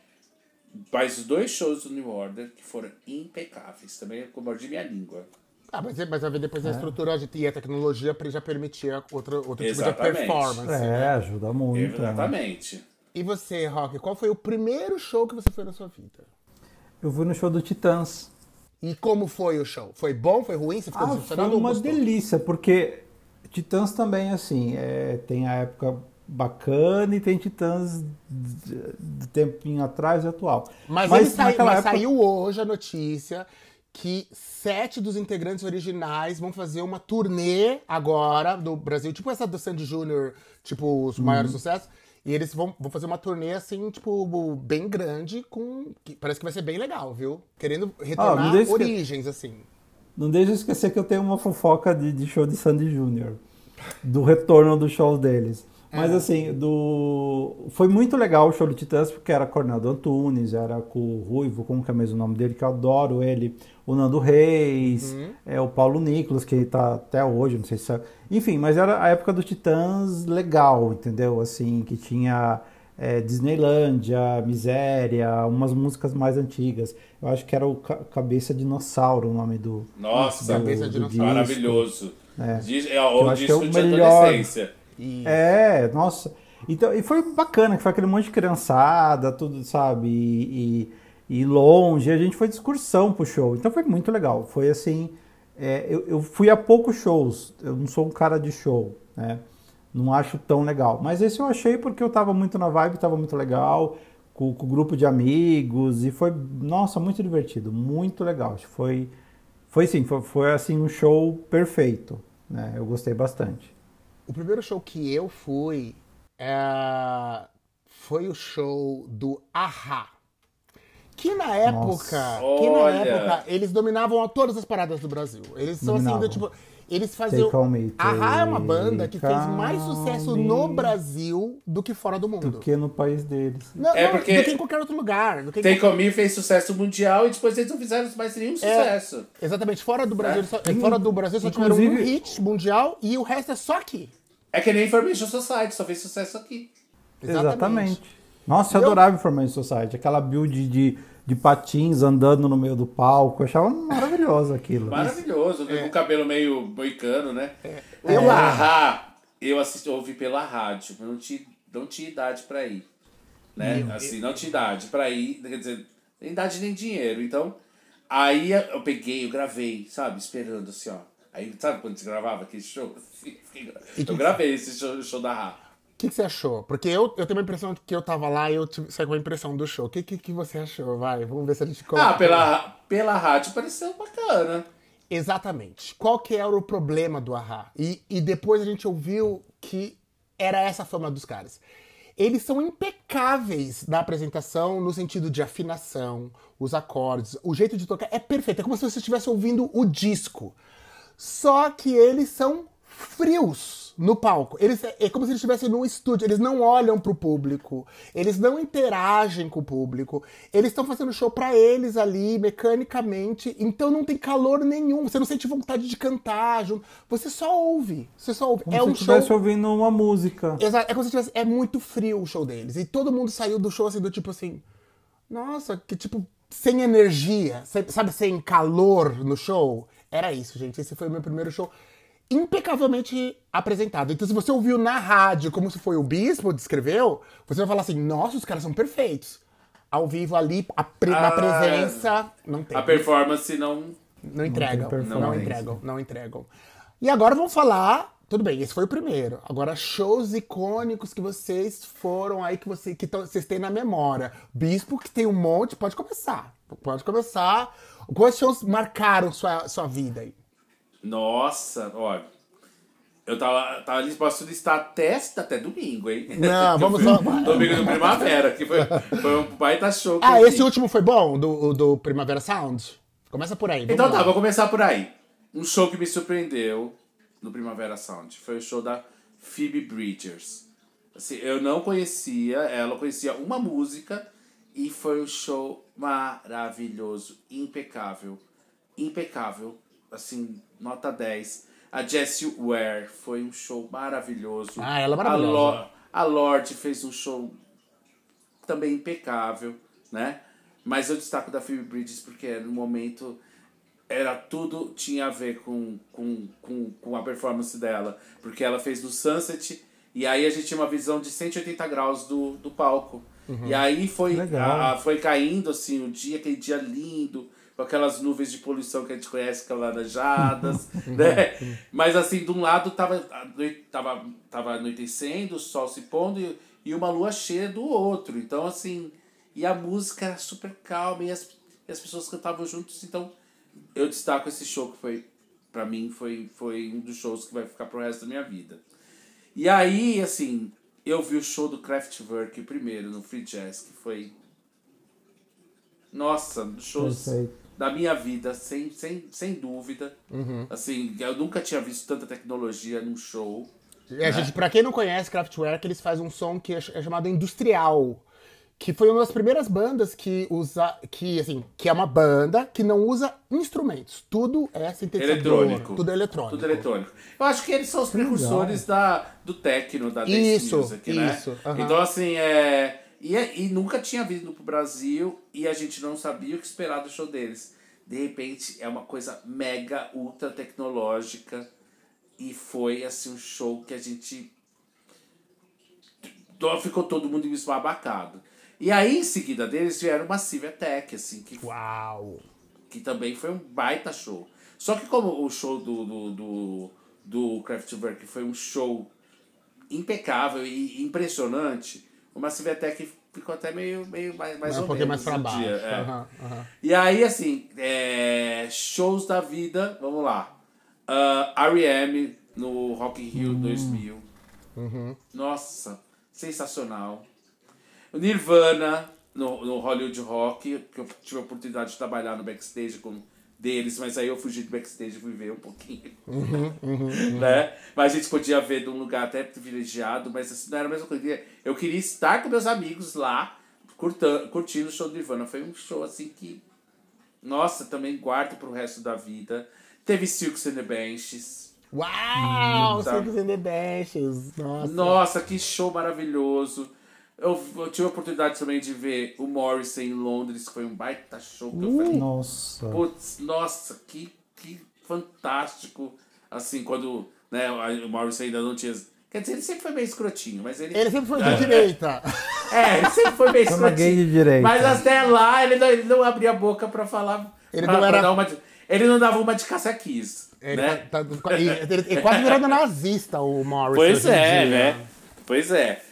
mais dois shows do New Order que foram impecáveis. Também eu mordi minha língua. Ah, mas, mas vai ver É. depois a estrutura de- e a tecnologia pra- já permitia outro, outro tipo de performance. É, ajuda muito. né? Exatamente. E você, Rock, qual foi o primeiro show que você foi na sua vida? Eu fui no show do Titãs. E como foi o show? Foi bom? Foi ruim? Você ficou Ah, foi uma gostou? delícia, porque Titãs também, assim, é, tem a época bacana e tem Titãs de, de tempinho atrás e atual. Mas, ele saiu, mas época- saiu hoje a notícia que sete dos integrantes originais vão fazer uma turnê agora do Brasil, tipo essa do Sandy Júnior, tipo os maiores Uhum. sucessos. E eles vão, vão fazer uma turnê assim, tipo, bem grande, com. que parece que vai ser bem legal, viu? Querendo retornar Ah, deixa que- origens, assim. Não deixa eu esquecer que eu tenho uma fofoca de, de show de Sandy Júnior. Do retorno dos shows deles. Mas assim, do... foi muito legal o show do Titãs, porque era Corneldo Antunes, era com o Ruivo, como que é mesmo o nome dele, que eu adoro ele, o Nando Reis, é, o Paulo Nicolas, que tá até hoje, não sei se sabe. Enfim, mas era a época do Titãs legal, entendeu? Assim, que tinha é, Disneylândia, Miséria, umas músicas mais antigas. Eu acho que era o Ca- Cabeça Dinossauro o nome do. Nossa, Cabeça do de dinossauro. disco. maravilhoso. É. Diz- é, Eu o acho que é o disco de melhor. adolescência. É, nossa. Então, e foi bacana, que foi aquele monte de criançada, tudo, sabe? E, e, e longe, a gente foi de excursão pro show. Então foi muito legal. Foi assim. é, eu, eu fui a poucos shows. Eu não sou um cara de show, né? Não acho tão legal. Mas esse eu achei porque eu tava muito na vibe, tava muito legal, com, com o grupo de amigos, e foi, nossa, muito divertido, muito legal. Foi, foi sim, foi, foi assim um show perfeito. Né? Eu gostei bastante. O primeiro show que eu fui é, foi o show do Ahá. Que na época, que na Olha. época, eles dominavam todas as paradas do Brasil. Eles são assim, do Dominavam. tipo. Eles faziam. Me, Ahá é uma banda que fez mais sucesso no Brasil do que fora do mundo. do que no país deles. Não, É não, porque- do que em qualquer outro lugar. Do que Take qualquer- On Me fez sucesso mundial e depois eles não fizeram mais nenhum sucesso. Exatamente, fora do Brasil, É. só, fora do Brasil só tiveram um hit mundial e o resto é só aqui. É que nem Information Society, só fez sucesso aqui. Exatamente. Nossa, eu Eu- adorava Information Society. Aquela build de, de patins andando no meio do palco. Eu achava maravilhoso aquilo. Maravilhoso, com o cabelo meio moicano, né? Eu- O Ahá, eu assisti, ouvi pela rádio, eu não tinha, não tinha idade pra ir. Né? Assim, não tinha idade pra ir, quer dizer, nem idade nem dinheiro. Então, aí eu peguei, eu gravei, sabe, esperando assim, ó. Aí, sabe quando você gravava aquele show? Assim, Eu gravei esse show, show da Ahá. O que, que você achou? Porque eu, eu tenho uma impressão que eu tava lá e eu tive, saí com a impressão do show. O que, que, que você achou? Vai, vamos ver se a gente coloca. Ah, pela, pela rádio pareceu bacana. Exatamente. Qual que era o problema do Ahá? E, e depois a gente ouviu que era essa a fama dos caras. Eles são impecáveis na apresentação, no sentido de afinação, os acordes, o jeito de tocar é perfeito. É como se você estivesse ouvindo o disco. Só que eles são frios no palco. Eles, é como se eles estivessem num estúdio. Eles não olham pro público. Eles não interagem com o público. Eles estão fazendo show pra eles ali, mecanicamente. Então não tem calor nenhum. Você não sente vontade de cantar. junto. Você só ouve. Você só ouve. Como é se um estivesse show. ouvindo uma música. Exato. É como se tivesse. É muito frio o show deles. E todo mundo saiu do show assim, do tipo assim. Nossa, que tipo. Sem energia, sabe, sem calor no show. Era isso, gente. Esse foi o meu primeiro show impecavelmente apresentado. Então, se você ouviu na rádio, como se foi o Bispo descreveu, você vai falar assim: nossa, os caras são perfeitos. Ao vivo ali, a pre- na Ah, presença, não tem. A performance não. Não entregam, não, performance. entregam, não entregam. E agora vamos falar. Tudo bem, esse foi o primeiro. Agora, shows icônicos que vocês foram aí, que, você, que vocês têm na memória. Bispo, que tem um monte, pode começar. Pode começar. Quais shows marcaram sua, sua vida aí? Nossa, olha. Eu tava, tava ali, posso listar até, até domingo, hein? Não, vamos só. Domingo do Primavera, que foi, foi um baita show. Ah, esse vi. último foi bom, do, do Primavera Sound? Começa por aí. Então lá. tá, vou começar por aí. Um show que me surpreendeu no Primavera Sound foi o show da Phoebe Bridgers. Assim, eu não conhecia, ela conhecia uma música e foi um show maravilhoso, impecável. Impecável, assim, nota 10. A Jessie Ware foi um show maravilhoso. Ah, ela é A, maravilhosa. Lo- a Lorde fez um show também impecável, né? Mas eu destaco da Phoebe Bridges porque no momento era tudo tinha a ver com, com, com, com a performance dela. Porque ela fez no Sunset e aí a gente tinha uma visão de 180 graus do, do palco. E aí foi, a- foi caindo assim o dia, aquele dia lindo, com aquelas nuvens de poluição que a gente conhece, que laranjadas, né? Mas assim, de um lado tava, tava, tava anoitecendo, o sol se pondo e, e uma lua cheia do outro. Então, assim, e a música era super calma e as, e as pessoas cantavam juntos. Então, eu destaco esse show que foi, pra mim, foi, foi um dos shows que vai ficar pro resto da minha vida. E aí, assim, eu vi o show do Kraftwerk primeiro no Free Jazz, que foi. Nossa, shows Perfeito. Da minha vida, sem, sem, sem dúvida. Assim, eu nunca tinha visto tanta tecnologia num show. É, gente, pra quem não conhece Kraftwerk, eles fazem um som que é é chamado industrial. Que foi uma das primeiras bandas que usa. Que, assim, que é uma banda que não usa instrumentos. Tudo é sintetizador. Eletrônico. Tudo é eletrônico. Tudo eletrônico. Eu acho que eles são os precursores da, do techno, da dance Isso, music, né? isso, aham. Então, assim, é... E, é- e nunca tinha vindo pro Brasil e a gente não sabia o que esperar do show deles. De repente, é uma coisa mega, ultra tecnológica. E foi, assim, um show que a gente... Ficou todo mundo esbabacado. E aí, em seguida deles, vieram Massive Attack, assim, que Uau! que também foi um baita show. Só que como o show do, do, do, do Kraftwerk foi um show impecável e impressionante, o Massive Attack ficou até meio, meio mais, mais Vai um ou pouquinho mais menos pra baixo. dia, é. Aham, aham. E aí, assim, é, shows da vida, vamos lá. Ah, R.E.M. no Rock in Rio 2000. Nossa, sensacional. O Nirvana no, no Hollywood Rock, que eu tive a oportunidade de trabalhar no backstage com deles, mas aí eu fugi do backstage e fui ver um pouquinho. né? Mas a gente podia ver de um lugar até privilegiado, mas assim, não era a mesma coisa. Eu queria estar com meus amigos lá, curta- curtindo o show do Nirvana. Foi um show assim que nossa, também guardo pro resto da vida. Teve Silks and the Benches. Uau! Hum, tá. Silks and the Benches. Nossa. Nossa, que show maravilhoso. Eu, eu tive a oportunidade também de ver o Morrissey em Londres, que foi um baita show. Que eu falei, Nossa. putz, nossa, que, que fantástico. Assim, quando né, o Morrissey ainda não tinha... Quer dizer, ele sempre foi meio escrotinho, mas ele... Ele sempre foi de direita. É, ele sempre foi meio escrotinho. gay de direita. Mas até lá, ele não, ele não abria a boca pra falar... Ele pra- não pra era- dar uma de- ele não dava uma de caça-quis, Ele, né? tá- tá- ele, ele- ele quase virando nazista, o Morrison. Pois hoje em é, dia. né? Pois é.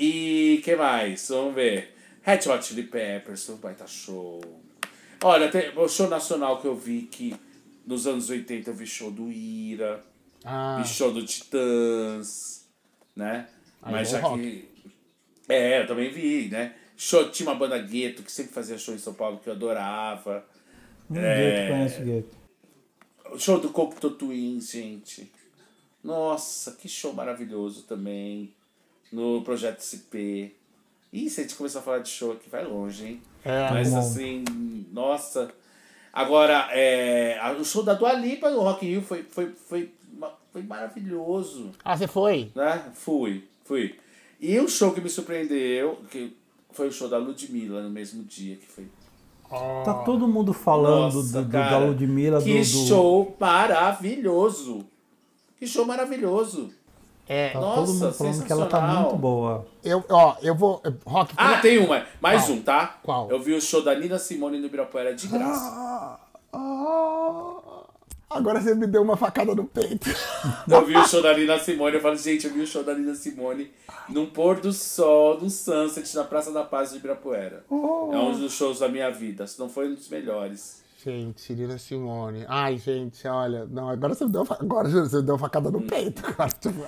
E que mais? Vamos ver. Red Hot Chili Peppers, um baita show. Olha, tem o show nacional que eu vi que nos anos 80 eu vi show do Ira, Ah, vi show do Titãs, né? Aí Mas é já rock. que. É, eu também vi, né? Show, tinha uma banda Gueto que sempre fazia show em São Paulo que eu adorava. Hum, É. Gueto, conheço o Gueto. Show do Cocteau Twins, gente. Nossa, que show maravilhoso também. No Projeto CP. Ih, se a gente começar a falar de show aqui, vai longe, hein? É, Mas bom. assim, nossa. Agora, é, o show da Dua Lipa no Rock in Rio foi, foi, foi, foi maravilhoso. Ah, você foi? Né? Fui, fui. E o show que me surpreendeu, que foi o show da Ludmilla no mesmo dia, que foi Tá todo mundo falando nossa, do, do, cara, da Ludmilla, Que do, do... show maravilhoso. Que show maravilhoso. É, Tá Nossa, todo mundo falando que ela tá sensacional. muito boa. eu, ó, eu vou. Rock. Ah, tem uma. Mais Qual? um, tá? Qual? Eu vi o show da Nina Simone no Ibirapuera de graça. Ah, ah, agora você me deu uma facada no peito. Eu vi o show da Nina Simone. Eu falo, gente, eu vi o show da Nina Simone num pôr do sol, num sunset, na Praça da Paz de Ibirapuera. Oh. É um dos shows da minha vida. Se não foi um dos melhores. Gente, Nina Simone. Ai, gente, olha. Não, agora você me deu, agora você deu uma facada no peito. Agora, tipo!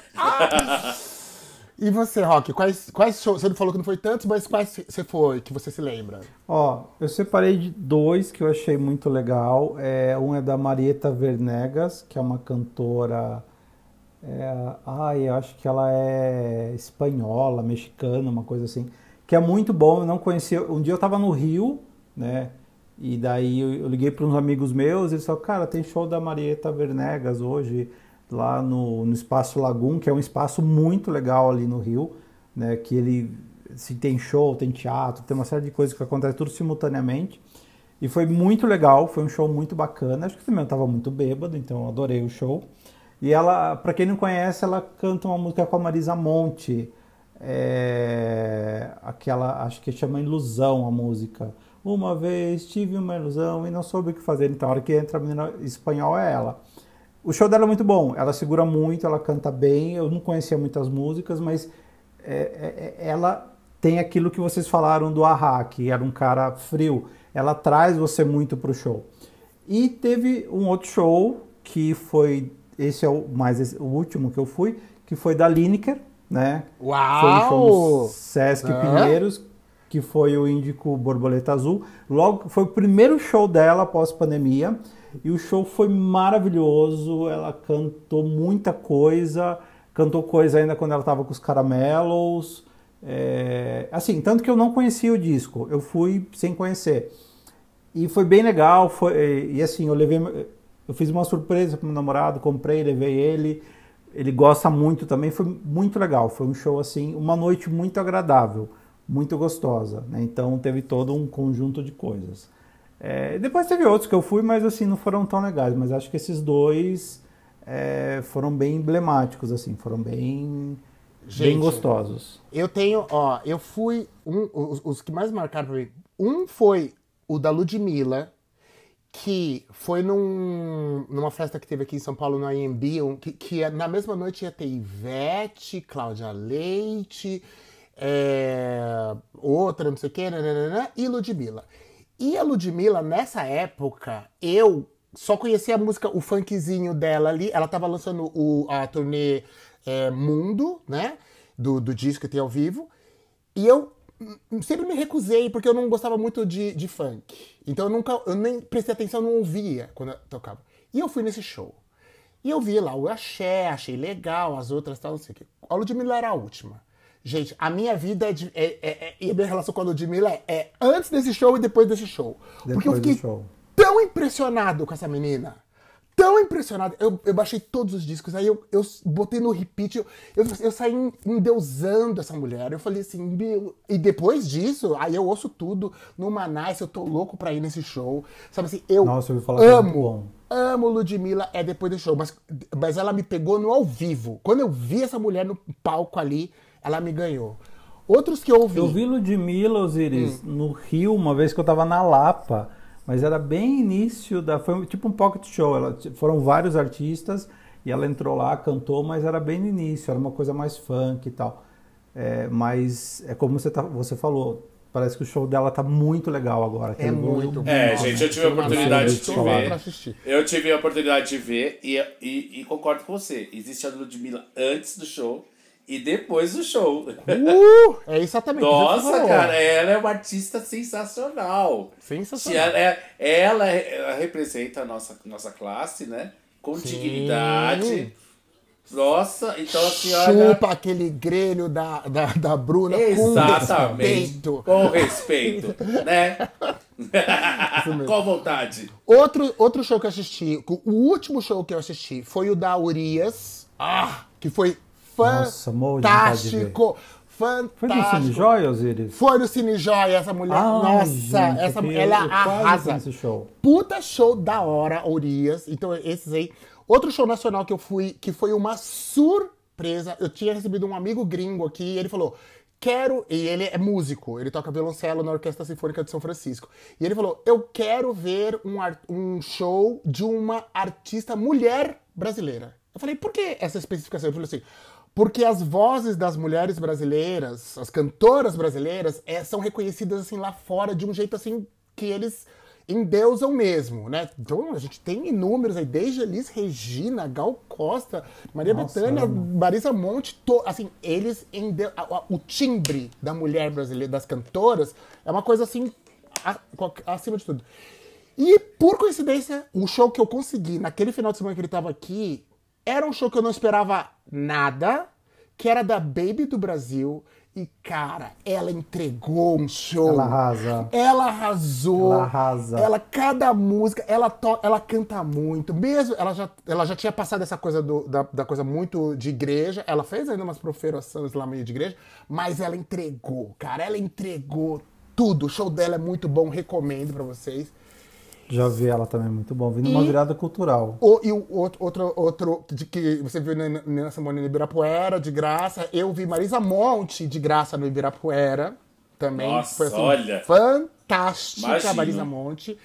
E você, Rock, quais, quais shows? Você não falou que não foi tantos, mas quais você foi, que você se lembra? Ó, eu separei de dois que eu achei muito legal. É, um é da Marieta Vernegas, que é uma cantora. É, ai, eu acho que ela é espanhola, mexicana, uma coisa assim. Que é muito bom, eu não conhecia. Um dia eu tava no Rio, né? E daí eu, liguei para uns amigos meus e eles falaram, cara, tem show da Marieta Vernegas hoje lá no, no Espaço Lagum, que é um espaço muito legal ali no Rio, né? Que ele se tem show, tem teatro, tem uma série de coisas que acontece tudo simultaneamente. E foi muito legal, foi um show muito bacana. Acho que também eu estava muito bêbado, então eu adorei o show. E ela, para quem não conhece, ela canta uma música com a Marisa Monte, é, aquela, acho que chama Ilusão a música. Uma vez tive uma ilusão e não soube o que fazer. Então a hora que entra a menina espanhol é ela. O show dela é muito bom, ela segura muito, ela canta bem. Eu não conhecia muitas músicas, mas é, é, é ela tem aquilo que vocês falaram do Ahá, que era um cara frio. Ela traz você muito pro show. E teve um outro show que foi esse é o mais o último que eu fui, que foi da Lineker, né? Uau! Foi um show no Sesc ah. Pinheiros, que foi o Índico Borboleta Azul. Logo foi o primeiro show dela após pandemia. E o show foi maravilhoso, ela cantou muita coisa, cantou coisa ainda quando ela estava com os caramelos. É, assim, tanto que eu não conhecia o disco, eu fui sem conhecer. E foi bem legal, foi, e assim, eu levei. Eu fiz uma surpresa para meu namorado, comprei, levei ele. Ele gosta muito também, foi muito legal. Foi um show assim, uma noite muito agradável, muito gostosa. Né? Então teve todo um conjunto de coisas. É, depois teve outros que eu fui, mas assim, não foram tão legais. Mas acho que esses dois é, foram bem emblemáticos, assim, foram bem, Gente, bem gostosos. Eu tenho, ó, eu fui. Um, os, os que mais marcaram pra mim. Um foi o da Ludmilla, que foi num, numa festa que teve aqui em São Paulo, no IMB, um, que, que na mesma noite ia ter Ivete, Cláudia Leite, é, outra, não sei o que, nananana, e Ludmilla. E a Ludmilla, nessa época, eu só conhecia a música, o funkzinho dela ali. Ela tava lançando o, a turnê é, Mundo, né? Do, do disco que tem ao vivo. E eu sempre me recusei, porque eu não gostava muito de, de funk. Então eu nunca, eu nem prestei atenção, não ouvia quando eu tocava. E eu fui nesse show. E eu vi lá o axé, achei legal, as outras tal, não sei o quê. A Ludmilla era a última. Gente, a minha vida é, de, é, é, é, e a minha relação com a Ludmilla é, é antes desse show e depois desse show. Depois Porque eu fiquei tão impressionado com essa menina. Tão impressionado. Eu, eu baixei todos os discos, aí eu, eu botei no repeat, eu, eu, eu saí endeusando essa mulher. Eu falei assim, meu. E depois disso, aí eu ouço tudo no Manais, eu tô louco pra ir nesse show. Sabe assim, eu Nossa, eu falar amo. Amo Ludmilla é depois do show, mas, mas ela me pegou no ao vivo. Quando eu vi essa mulher no palco ali, ela me ganhou. Outros que eu ouvi. Eu vi Ludmilla, Osiris, hum. no Rio, uma vez que eu tava na Lapa, mas era bem início da. Foi tipo um pocket show. Ela, foram vários artistas e ela entrou lá, cantou, mas era bem no início, era uma coisa mais funk e tal. É, mas é como você, tá, você falou, parece que o show dela tá muito legal agora. É muito bom. É, gente, eu tive a oportunidade de ver. Eu tive a oportunidade de ver e, e, e concordo com você. Existe a Ludmilla antes do show e depois do show. Uh, é exatamente Nossa, cara, ela é uma artista sensacional. Sensacional. Ela, é, ela, ela, representa a nossa, nossa classe, né? Com Sim. dignidade. Nossa, então a senhora. Chupa aquele grelho da, da, da Bruna Exatamente. Com respeito. Com respeito, né? com vontade. Outro, outro show que eu assisti, o último show que eu assisti foi o da Urias. Ah, que foi fantástico. Fantástico. Foi no Cine Joia, Osiris? Foi no Cine Joia, essa mulher. Nossa, gente, essa mulher, ela arrasa. Esse show. Puta show da hora, Urias. Então, esses aí. Outro show nacional que eu fui, que foi uma surpresa. Eu tinha recebido um amigo gringo aqui e ele falou: quero. E ele é músico, ele toca violoncelo na Orquestra Sinfônica de São Francisco. E ele falou: Eu quero ver um, um show de uma artista mulher brasileira. Eu falei: Por que essa especificação? Ele falou assim: porque as vozes das mulheres brasileiras, as cantoras brasileiras, é, são reconhecidas assim lá fora de um jeito assim que eles endeusam mesmo, né? Então a gente tem inúmeros aí, desde Elis Regina, Gal Costa, Maria Nossa, Bethânia. Marisa Monte, to- assim, eles endeu... a- a- o timbre da mulher brasileira, das cantoras, é uma coisa assim, a- acima de tudo. E, por coincidência, o show que eu consegui naquele final de semana que ele tava aqui era um show que eu não esperava nada, que era da Baby do Brasil. E, cara, ela entregou um show. Ela arrasa. Ela arrasou. Ela arrasa. Ela, cada música, ela, to, ela canta muito. Mesmo, ela já, ela já tinha passado essa coisa do- da, da coisa muito de igreja. Ela fez ainda umas proferações lá meio de igreja, mas ela entregou, cara. Ela entregou tudo. O show dela é muito bom, recomendo pra vocês. Já vi ela também, muito bom. Vindo uma E- virada cultural. O, e o outro, outro, outro de que você viu na- Nina Simone no Ibirapuera, de graça. Eu vi Marisa Monte de graça no Ibirapuera também. Nossa, Foi, assim, olha. Fantástica Imagino. Marisa Monte.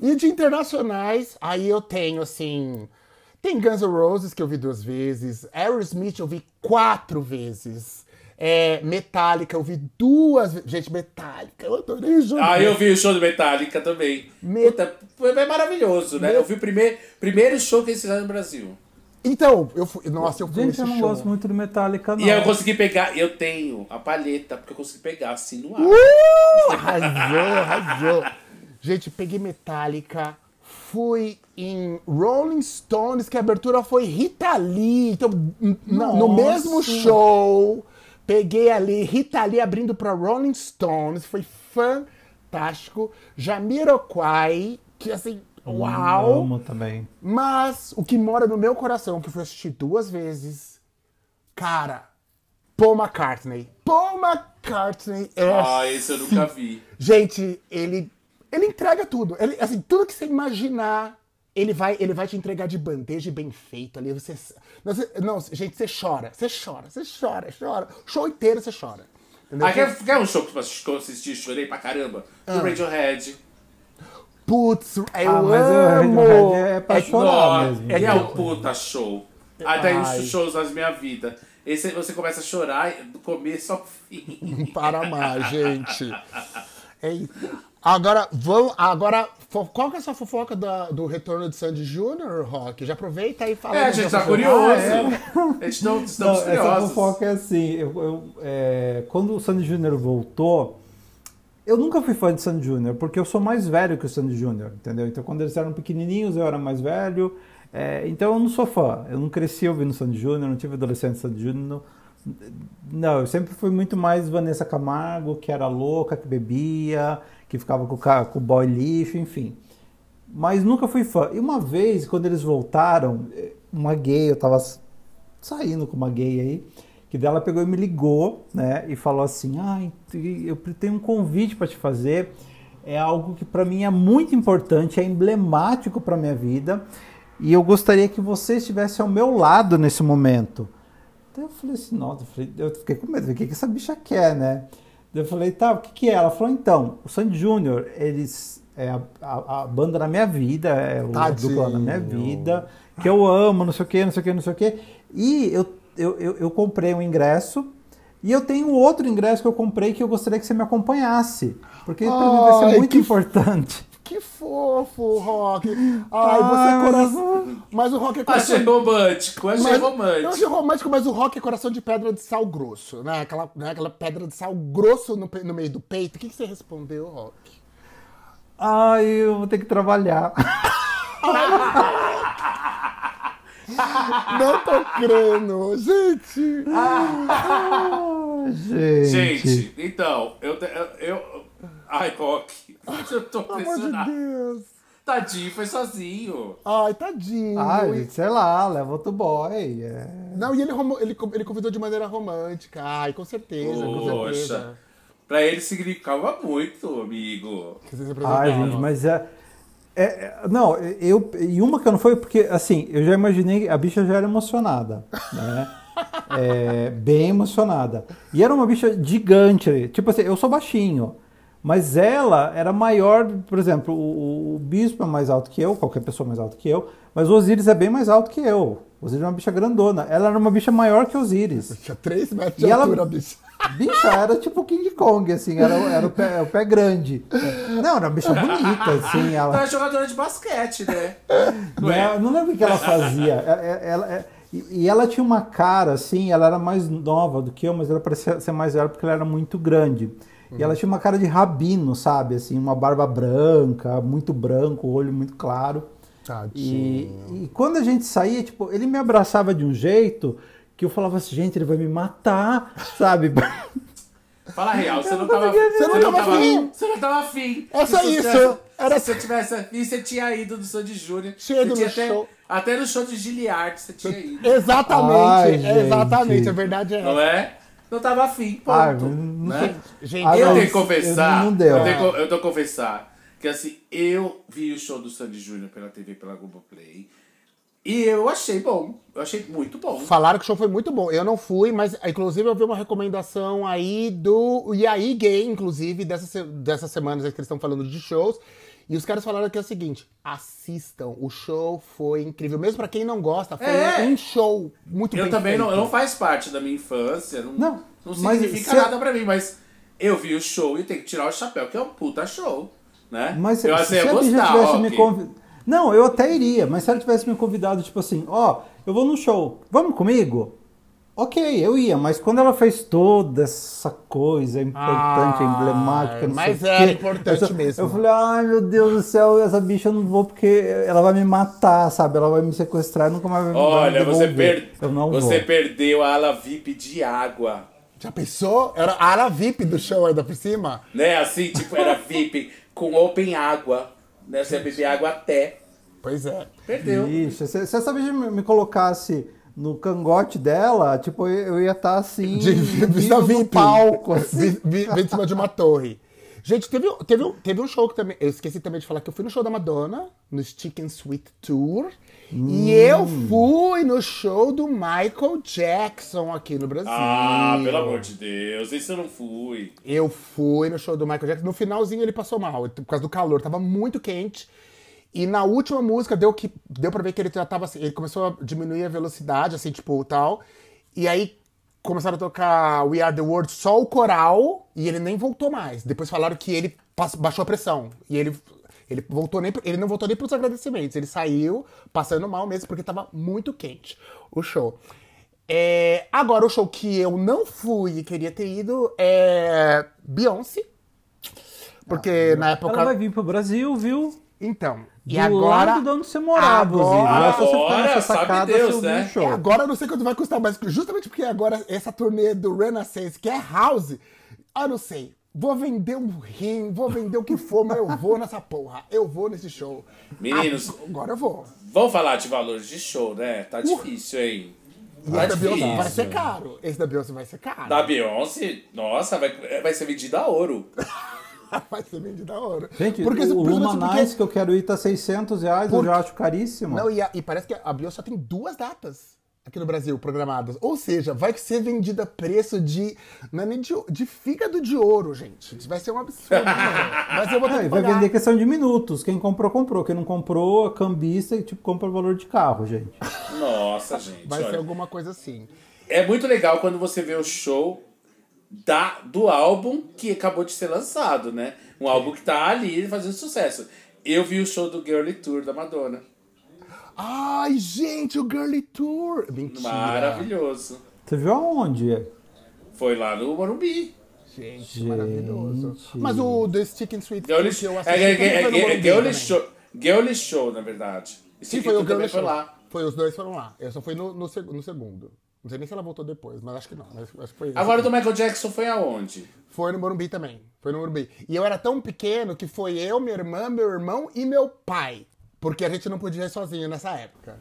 E de internacionais, aí eu tenho assim. Tem Guns N' Roses, que eu vi duas vezes. Aerosmith eu vi quatro vezes. É, Metallica eu vi duas vezes. Gente, Metallica, eu adorei o jogo. Ah, eu vi o show do Metallica também. Me- Puta, foi bem maravilhoso, né? Me- Eu vi o primeiro, primeiro show que eles fizeram no Brasil. Então, eu fui. Nossa, eu fui Gente, nesse eu não show. gosto muito de Metallica, não. E aí eu consegui pegar, eu tenho a palheta, porque eu consegui pegar assim no ar. Uh! Arrasou, arrasou. Gente, peguei Metallica, fui em Rolling Stones, que a abertura foi Rita Lee. Então, no mesmo show, peguei ali Rita Lee abrindo pra Rolling Stones, foi fantástico. Jamiroquai, que assim, uau. Amo também. Mas o que mora no meu coração, que eu fui assistir duas vezes, cara, Paul McCartney. Paul McCartney é Ah, esse eu nunca vi. Gente, ele ele entrega tudo. Ele, assim, tudo que você imaginar, ele vai, ele vai te entregar de bandeja e bem feito ali. Você, não, você- não, gente, você chora, você chora, você chora, chora. O show inteiro você chora. Entendeu? Ah, quer, quer um show que eu assisti e chorei pra caramba? Ah. Do Radiohead. Putz, eu Ah, mas o amo. Radiohead é pra que- chorar Nossa, mesmo. é um puta show. Ai. uns shows da minha vida. Esse você começa a chorar do começo ao fim. Para mais, gente. Eita. Agora, vamos. Agora, qual que é essa fofoca da- do retorno de Sandy Júnior, Rock? Já aproveita e fala. É, a gente tá fofoca. curioso. Ah, A gente não, Não, estamos essa curiosos. fofoca é assim, eu, eu, é, quando o Sandy Júnior voltou, eu nunca fui fã de Sandy Júnior, porque eu sou mais velho que o Sandy Júnior, entendeu? Então quando eles eram pequenininhos eu era mais velho, é, então eu não sou fã, eu não cresci ouvindo Sandy Júnior, não tive adolescente Sandy Júnior, não, eu sempre fui muito mais Vanessa Camargo, que era louca, que bebia, que ficava com o, com o boy lixo, enfim. Mas nunca fui fã. E uma vez, quando eles voltaram, eh, uma gay, eu tava saindo com uma gay aí, que dela pegou e me ligou, né? E falou assim: ai, eu tenho um convite para te fazer. É algo que para mim é muito importante, é emblemático para minha vida. E eu gostaria que você estivesse ao meu lado nesse momento. Daí eu falei assim, nossa, eu fiquei com medo, o que, que essa bicha quer, né? Eu falei, tá, o que, que é? Ela falou, então, o Sandy Júnior, eles é a, a- a banda da minha vida, é o dupla da minha vida, que eu amo, não sei o que, não sei o que, não sei o que. E eu, eu, eu, eu comprei um ingresso e eu tenho outro ingresso que eu comprei que eu gostaria que você me acompanhasse. Porque pra mim vai Ai, ser muito que importante. Que fofo, Rock. Ai, Ai, você é mas- coração. Mas o Rock é coração. Achei romântico, achei Mas- Eu romântico. achei romântico, mas o rock é coração de pedra de sal grosso, né? Aquela, né? Aquela pedra de sal grosso no, no meio do peito. O que, que você respondeu, Rock? Ai, eu vou ter que trabalhar. Não tô crendo, gente. Gente. Gente, então, eu. eu, eu ai, Rock. Eu tô Pelo amor de impressionado. Deus. Tadinho, foi sozinho. Ai, tadinho. Ai, E- sei lá, leva outro boy. é. Não, e ele, ele, ele convidou de maneira romântica. Ai, com certeza, com Poxa. certeza. Pra ele significava muito, amigo. Ai, gente, mas é, é- é- Não, eu. E uma que eu não foi, porque, assim, eu já imaginei. A bicha já era emocionada, né? É, bem emocionada. E era uma bicha gigante. Tipo assim, eu sou baixinho. Mas ela era maior, por exemplo, o, o bispo é mais alto que eu, qualquer pessoa mais alta que eu, mas o Osiris é bem mais alto que eu. O Osiris é uma bicha grandona. Ela era uma bicha maior que o Osiris. Tinha 3 metros E de ela- altura, bicho. Bicha, era tipo King Kong, assim, era, era o, pé, o pé grande. Não, era uma bicha bonita, assim. Ela é jogadora de basquete, né? não, é- não lembro o que ela fazia. Ela, ela- ela- e ela tinha uma cara, assim, ela era mais nova do que eu, mas ela parecia ser mais velha porque ela era muito grande. E ela tinha uma cara de rabino, sabe? Assim, uma barba branca, muito branco, olho muito claro. E, e quando a gente saía, tipo, ele me abraçava de um jeito que eu falava assim, gente, ele vai me matar, sabe? Fala a real, você não tava. Você não tava afim. Você não tava afim. É só isso. tivesse- Era- Se você tivesse afim, você tinha ido no Sandy Júnior. Tinha ido no até, show. Até no show de Giliard você tinha ido. Exatamente, Ai, gente. exatamente. A verdade é Não é? Não tava afim, ponto. Ah, né? Gente, Ah, eu não, tenho que confessar. eu- não deu. Eu tenho, que- eu tenho que confessar que assim, eu vi o show do Sandy Júnior pela TV, pela Globoplay. E eu achei bom. Eu achei muito bom. Falaram que o show foi muito bom. Eu não fui, mas inclusive eu vi uma recomendação aí do Yaí Gay, inclusive, dessas, dessas semanas aí que eles estão falando de shows. E os caras falaram que é o seguinte: assistam, o show foi incrível. Mesmo pra quem não gosta, foi É. um show muito Eu bem também não, feito. não faz parte da minha infância. Não, Não, não significa nada pra mim, mas eu vi o show e tenho que tirar o chapéu, que é um puta show. Né? Mas eu se, assim, se gostar, tivesse ó, me convidado. Não, eu até iria, mas se ela tivesse me convidado, tipo assim, ó, eu vou no show, vamos comigo? Ok, eu ia, mas quando ela fez toda essa coisa importante, Ah, emblemática, não mas sei o era quê, importante eu, só- mesmo. Eu falei, ai meu Deus do céu, essa bicha eu não vou porque ela vai me matar, sabe? Ela vai me sequestrar e nunca mais vai me Olha, você, per... Eu não você vou. perdeu a ala VIP de água. Já pensou? Era a área VIP do show ainda por cima? Né? Assim, tipo, era VIP com open água. Né? Você bebia água até. Pois é. Perdeu. Ixi, se, se essa bicha me me colocasse no cangote dela, tipo, eu ia estar assim, De vindo vista no palco, assim. Vi- vi- vi de cima de uma torre. Gente, teve, teve, um- teve um show que também. Eu esqueci também de falar que eu fui no show da Madonna, no Chicken Sweet Tour. E eu fui no show do Michael Jackson aqui no Brasil. Ah, pelo amor de Deus, isso eu não fui. Eu fui no show do Michael Jackson. No finalzinho ele passou mal, por causa do calor, tava muito quente. E na última música deu, que, deu pra ver que ele já tava assim, ele começou a diminuir a velocidade, assim, tipo, tal. E aí começaram a tocar We Are the World, só o coral, e ele nem voltou mais. Depois falaram que ele baixou a pressão. E ele, ele, voltou nem, ele não voltou nem pros agradecimentos. Ele saiu passando mal mesmo, porque tava muito quente o show. É, agora, o show que eu não fui e queria ter ido é Beyoncé. Porque na época. Ela vai vir pro Brasil, viu? Então. E Do agora. lado de onde você morava, Agora- só você ficar Agora, nessa sabe sacada, Deus, você né? show. É, agora eu não sei quanto vai custar, mas justamente porque agora essa turnê do Renaissance, que é house, eu não sei. Vou vender um rim, vou vender o que for, mas eu vou nessa porra. Eu vou nesse show. Meninos. Ah, agora eu vou. Vamos falar de valores de show, né? Tá difícil, hein? E Tá esse da Beyoncé vai difícil. ser caro. Esse da Beyoncé vai ser caro. Da Beyoncé, nossa, vai, vai ser vendido a ouro. vai ser vendido a hora. Gente, Porque- o principalmente Lumanice que eu quero ir tá 600 reais, eu Por- já acho caríssimo. Não, e, a- e parece que a Beyoncé só tem duas datas aqui no Brasil programadas. Ou seja, vai ser vendida a preço de. Não é nem de, de fígado de ouro, gente. Isso vai ser um absurdo. mano. Mas eu vou ter É, que e vai vender questão de minutos. Quem comprou, comprou. Quem não comprou, é cambista e tipo, compra o valor de carro, gente. Nossa, gente. Vai ser olha. alguma coisa assim. É muito legal quando você vê o show da, do álbum que acabou de ser lançado, né? Um álbum que tá ali fazendo sucesso. Eu vi o show do Girly Tour da Madonna. Ai, gente, o Girly Tour. Mentira. Maravilhoso. Você viu aonde? Foi lá no Morumbi. Gente, maravilhoso. Mas o The Stick and Sweet Girly, que eu é, assisti é, é, é, Girly também. Show. Girly Show, na verdade. Sim, foi o Girly foi Show. lá. Foi, os dois foram lá. Eu só fui no, no, no segundo. Não sei nem se ela voltou depois, mas acho que não. Acho que. Agora do Michael Jackson foi aonde? Foi no Morumbi também. Foi no Morumbi. E eu era tão pequeno que foi eu, minha irmã, meu irmão e meu pai. Porque a gente não podia ir sozinho nessa época.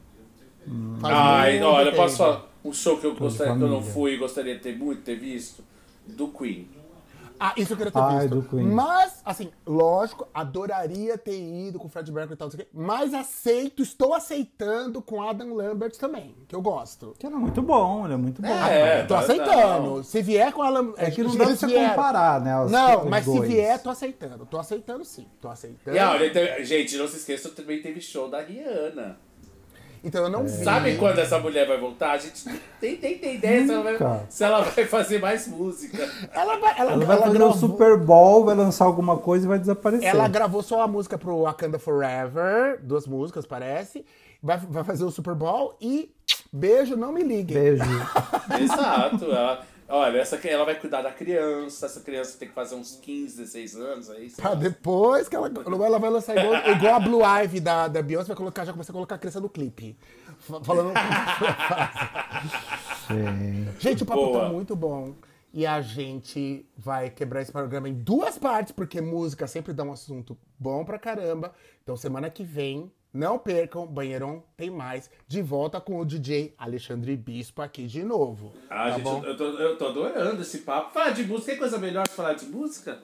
Faz Ai, olha, posso falar? Um show que eu, gostaria, que eu não fui e gostaria de ter muito ter visto? Do Queen. Ah, isso eu queria ter Ai, visto. do Queen. Mas, assim, lógico, adoraria ter ido com o Fred Mercury e tal, não sei o quê. Mas aceito, estou aceitando com Adam Lambert também, que eu gosto. Que era muito bom, ele é muito bom. É, tô não, aceitando. não. Se vier com Alan. É que não se dá pra você comparar, né? os- Não, mas se dois. vier, tô aceitando. Tô aceitando sim. Tô aceitando. E olha, gente, não se esqueça, também teve show da Rihanna. Então eu não É. vi. Sabe quando essa mulher vai voltar? A gente tem, tem, tem ideia se ela, vai, se ela vai fazer mais música. Ela vai, ela, Ela vai ela fazer gravou, o Super Bowl, vai lançar alguma coisa e vai desaparecer. ela gravou só a música pro Wakanda Forever, duas músicas, parece. Vai, vai fazer o Super Bowl e beijo, não me liguem. Beijo. Exato. Ela, olha, essa, ela vai cuidar da criança. Essa criança tem que fazer uns 15, 16 anos aí. sei Pra lá. depois que ela, ela vai lançar igual, igual a Blue Ivy da, da Beyoncé, vai colocar, já começa a colocar a criança no clipe. Fa- Falando. gente, o papo Boa. tá muito bom. E a gente vai quebrar esse programa em duas partes, porque música sempre dá um assunto bom pra caramba. Então, semana que vem, não percam, Banheirão tem mais. De volta com o DJ Alexandre Bispo aqui de novo. Ah, tá gente, bom? eu, tô, eu tô adorando esse papo. Falar de música, tem coisa melhor que falar de música?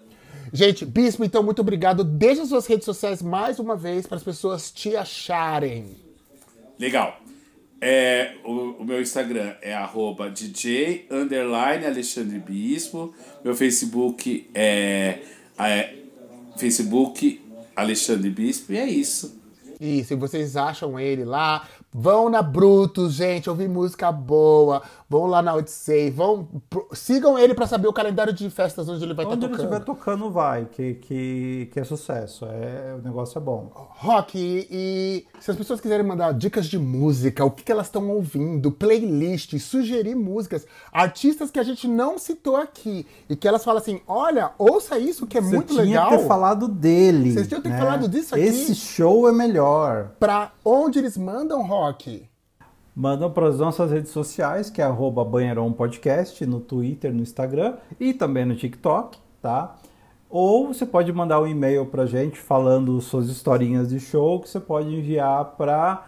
Gente, Bispo, então, muito obrigado. Deixa suas redes sociais mais uma vez para as pessoas te acharem. Legal. É, o, o meu Instagram é arroba DJ underline Alexandre Bispo. Meu Facebook é, é Facebook Alexandre Bispo. E é isso. E se vocês acham ele lá, vão na Brutus, gente, ouvir música boa. Vão lá na Odyssey, vão sigam ele pra saber o calendário de festas onde ele vai estar Onde ele tocando. estiver tocando, vai, que, que, que é sucesso. É, o negócio é bom. Rock, e, e se as pessoas quiserem mandar dicas de música, o que, que elas estão ouvindo, playlist, sugerir músicas, artistas que a gente não citou aqui, e que elas falam assim: olha, ouça isso que é Você muito tinha legal. que ter falado dele. Vocês tinham que ter né? falado disso aqui. Esse show é melhor. Pra onde eles mandam rock? Mandam para as nossas redes sociais, que é arroba Banheirão Podcast, no Twitter, no Instagram e também no TikTok, tá? Ou você pode mandar um e-mail pra gente falando suas historinhas de show, que você pode enviar para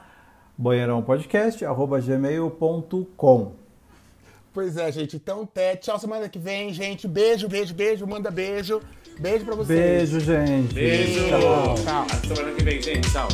banheirãopodcast.gmail.com. Pois é, gente. Então, até. Tchau semana que vem, gente. Beijo, beijo, beijo. Manda beijo. Beijo pra vocês. Beijo, gente. Beijo. Tchau. Até semana que vem, gente. Tchau.